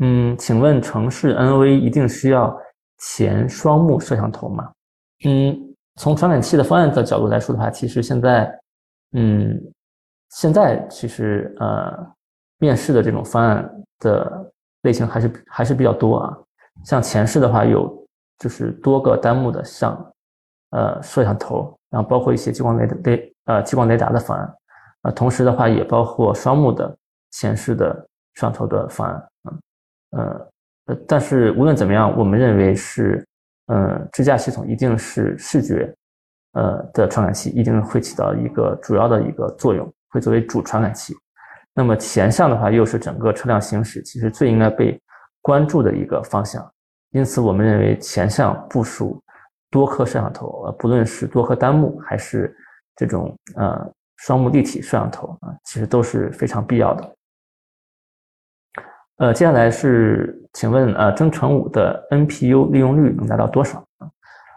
嗯，请问城市 NOA 一定需要前双目摄像头吗？嗯，从传感器的方案的角度来说的话，其实现在，嗯，现在其实呃，面试的这种方案的类型还是还是比较多啊。像前视的话，有就是多个单目的像呃摄像头，然后包括一些激光雷雷呃激光雷达的方案，啊，同时的话也包括双目的前视的摄像头的方案，嗯。呃，但是无论怎么样，我们认为是，呃，支架系统一定是视觉，呃的传感器，一定会起到一个主要的一个作用，会作为主传感器。那么前向的话，又是整个车辆行驶其实最应该被关注的一个方向。因此，我们认为前向部署多颗摄像头，呃，不论是多颗单目还是这种呃双目立体摄像头啊，其实都是非常必要的。呃，接下来是，请问，呃，征程五的 NPU 利用率能达到多少啊？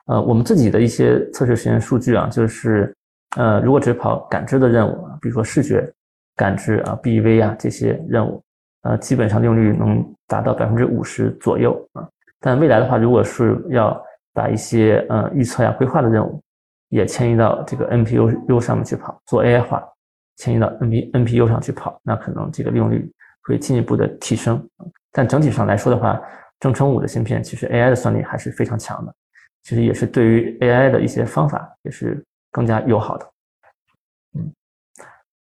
呃，我们自己的一些测试实验数据啊，就是，呃，如果只跑感知的任务啊，比如说视觉感知啊、BEV 啊这些任务，呃，基本上利用率能达到百分之五十左右啊。但未来的话，如果是要把一些呃预测呀、规划的任务也迁移到这个 NPU 上面去跑，做 AI 化，迁移到 NP NPU 上去跑，那可能这个利用率。会进一步的提升，但整体上来说的话，征程五的芯片其实 AI 的算力还是非常强的，其实也是对于 AI 的一些方法也是更加友好的。嗯，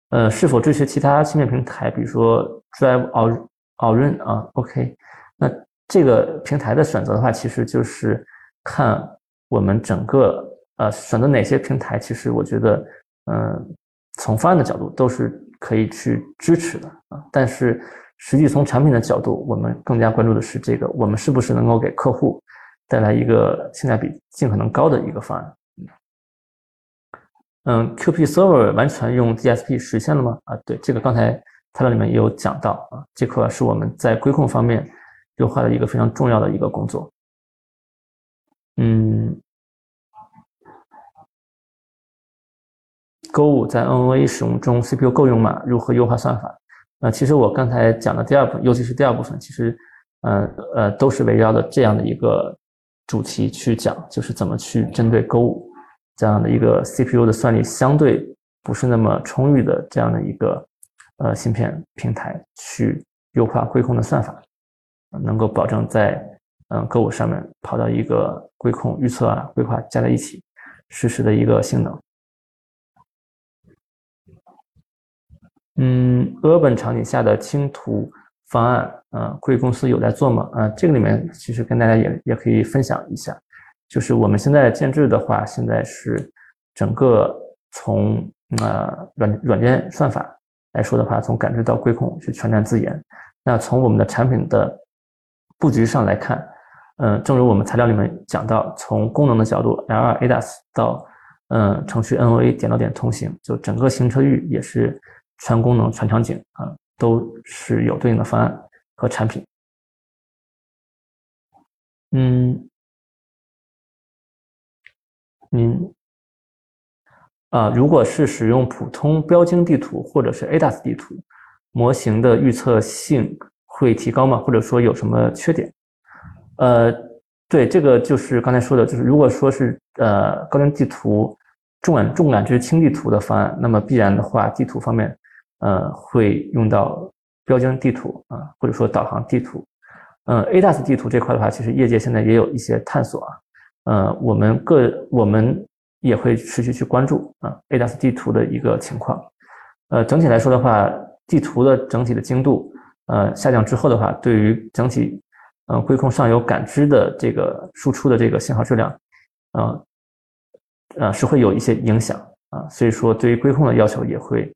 呃，是否支持其他芯片平台，比如说 Drive or Orin 啊？OK，那这个平台的选择的话，其实就是看我们整个呃选择哪些平台，其实我觉得，嗯，从方案的角度都是。可以去支持的啊，但是实际从产品的角度，我们更加关注的是这个，我们是不是能够给客户带来一个性价比尽可能高的一个方案。嗯，QP Server 完全用 DSP 实现了吗？啊，对，这个刚才材料里面也有讲到啊，这块是我们在规控方面优化的一个非常重要的一个工作。嗯。Go 五在 NOA 使用中，CPU 够用吗？如何优化算法？呃，其实我刚才讲的第二部分，尤其是第二部分，其实，呃呃，都是围绕着这样的一个主题去讲，就是怎么去针对 Go 五这样的一个 CPU 的算力相对不是那么充裕的这样的一个呃芯片平台去优化规控的算法，能够保证在嗯 Go 五上面跑到一个规控预测啊规划加在一起实时的一个性能。嗯，urban 场景下的清图方案，呃，贵公司有在做吗？呃，这个里面其实跟大家也也可以分享一下，就是我们现在建制的话，现在是整个从呃软软件算法来说的话，从感知到规控是全站自研。那从我们的产品的布局上来看，嗯，正如我们材料里面讲到，从功能的角度，L2 ADAS 到嗯程序 NOA 点到点通行，就整个行车域也是。全功能、全场景啊，都是有对应的方案和产品。嗯，您啊，如果是使用普通标经地图或者是 ADAS 地图，模型的预测性会提高吗？或者说有什么缺点？呃，对，这个就是刚才说的，就是如果说是呃高精地图重感重感知轻地图的方案，那么必然的话，地图方面。呃，会用到标经地图啊，或者说导航地图。嗯，ADAS 地图这块的话，其实业界现在也有一些探索啊。呃，我们各我们也会持续去关注啊 ADAS 地图的一个情况。呃，整体来说的话，地图的整体的精度呃下降之后的话，对于整体嗯规控上游感知的这个输出的这个信号质量，啊呃是会有一些影响啊。所以说，对于规控的要求也会。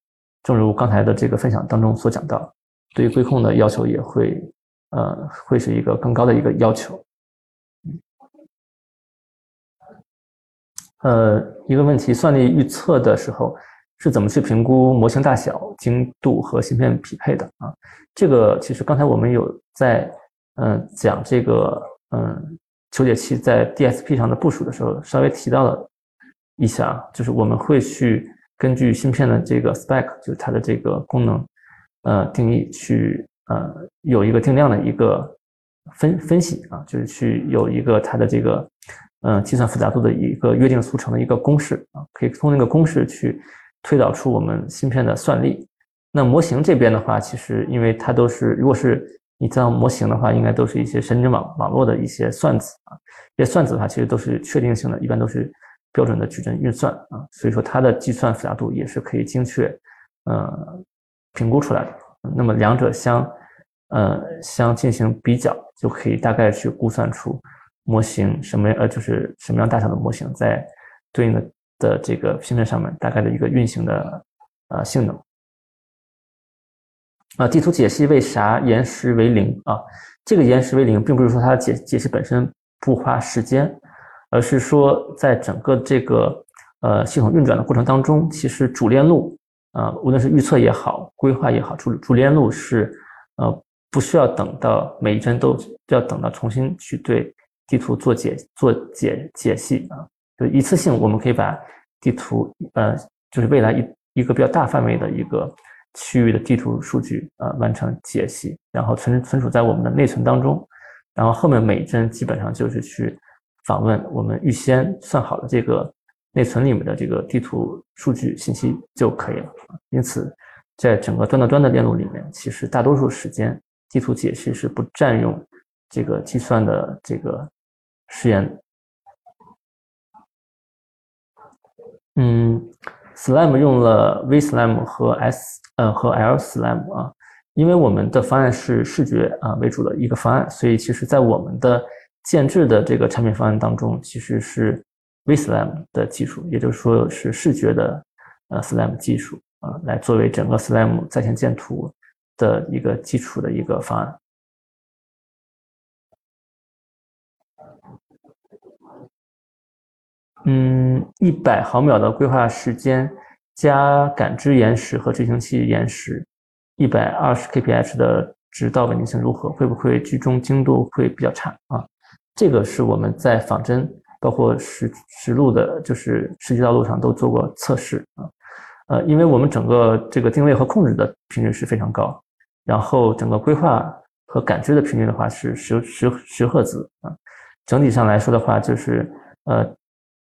正如刚才的这个分享当中所讲到对于规控的要求也会呃会是一个更高的一个要求。呃一个问题算力预测的时候是怎么去评估模型大小精度和芯片匹配的？啊这个其实刚才我们有在嗯讲这个嗯求解器在 dsp 上的部署的时候稍微提到了一下就是我们会去根据芯片的这个 spec，就是它的这个功能呃定义去呃有一个定量的一个。分分析啊，就是去有一个它的这个，嗯，计算复杂度的一个约定俗成的一个公式啊，可以通过那个公式去推导出我们芯片的算力。那模型这边的话，其实因为它都是，如果是你造模型的话，应该都是一些神经网网络的一些算子啊，这些算子的话，其实都是确定性的，一般都是标准的矩阵运算啊，所以说它的计算复杂度也是可以精确，呃，评估出来的。那么两者相。呃，相进行比较，就可以大概去估算出模型什么呃，就是什么样大小的模型在对应的的这个芯片上面大概的一个运行的呃性能。啊，地图解析为啥延时为零啊？这个延时为零，并不是说它解解析本身不花时间，而是说在整个这个呃系统运转的过程当中，其实主链路啊，无论是预测也好，规划也好，主主链路是呃。不需要等到每一帧都要等到重新去对地图做解做解解析啊，就一次性我们可以把地图呃，就是未来一一个比较大范围的一个区域的地图数据啊完成解析，然后存存储在我们的内存当中，然后后面每一帧基本上就是去访问我们预先算好的这个内存里面的这个地图数据信息就可以了。因此，在整个端到端的链路里面，其实大多数时间。地图解析是不占用这个计算的这个时间。嗯，SLAM 用了 VSLAM 和 S 呃和 LSLAM 啊，因为我们的方案是视觉啊为主的一个方案，所以其实在我们的建制的这个产品方案当中，其实是 VSLAM 的技术，也就是说是视觉的呃 SLAM 技术啊，来作为整个 SLAM 在线建图。的一个基础的一个方案。嗯，一百毫秒的规划时间加感知延时和执行器延时，一百二十 kph 的直道稳定性如何？会不会居中精度会比较差啊？这个是我们在仿真包括实实路的，就是实际道路上都做过测试啊。呃，因为我们整个这个定位和控制的频率是非常高。然后整个规划和感知的频率的话是十十十赫兹啊，整体上来说的话就是呃，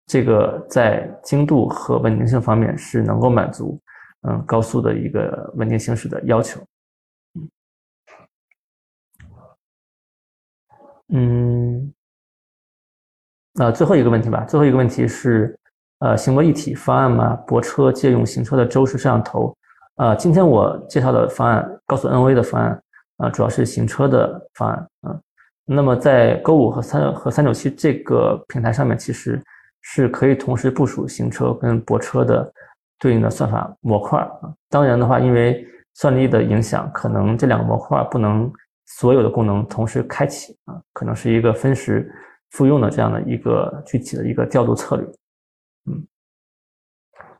这个在精度和稳定性方面是能够满足嗯高速的一个稳定行驶的要求。嗯，那最后一个问题吧，最后一个问题是呃行为一体方案嘛？泊车借用行车的周式摄像头。啊，今天我介绍的方案，高速 NV 的方案啊，主要是行车的方案啊。那么在 Go 五和三和三九七这个平台上面，其实是可以同时部署行车跟泊车的对应的算法模块啊。当然的话，因为算力的影响，可能这两个模块不能所有的功能同时开启啊，可能是一个分时复用的这样的一个具体的一个调度策略，嗯。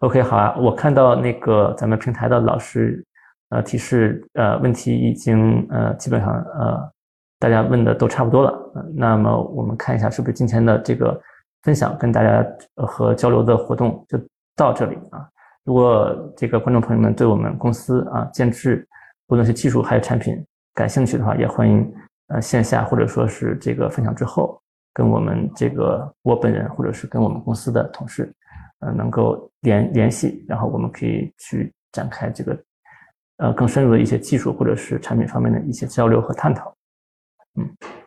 OK，好啊，我看到那个咱们平台的老师，呃，提示，呃，问题已经，呃，基本上，呃，大家问的都差不多了。那么我们看一下，是不是今天的这个分享跟大家和交流的活动就到这里啊？如果这个观众朋友们对我们公司啊建制，无论是技术还是产品感兴趣的话，也欢迎呃线下或者说是这个分享之后，跟我们这个我本人或者是跟我们公司的同事。呃，能够联联系，然后我们可以去展开这个，呃，更深入的一些技术或者是产品方面的一些交流和探讨，嗯。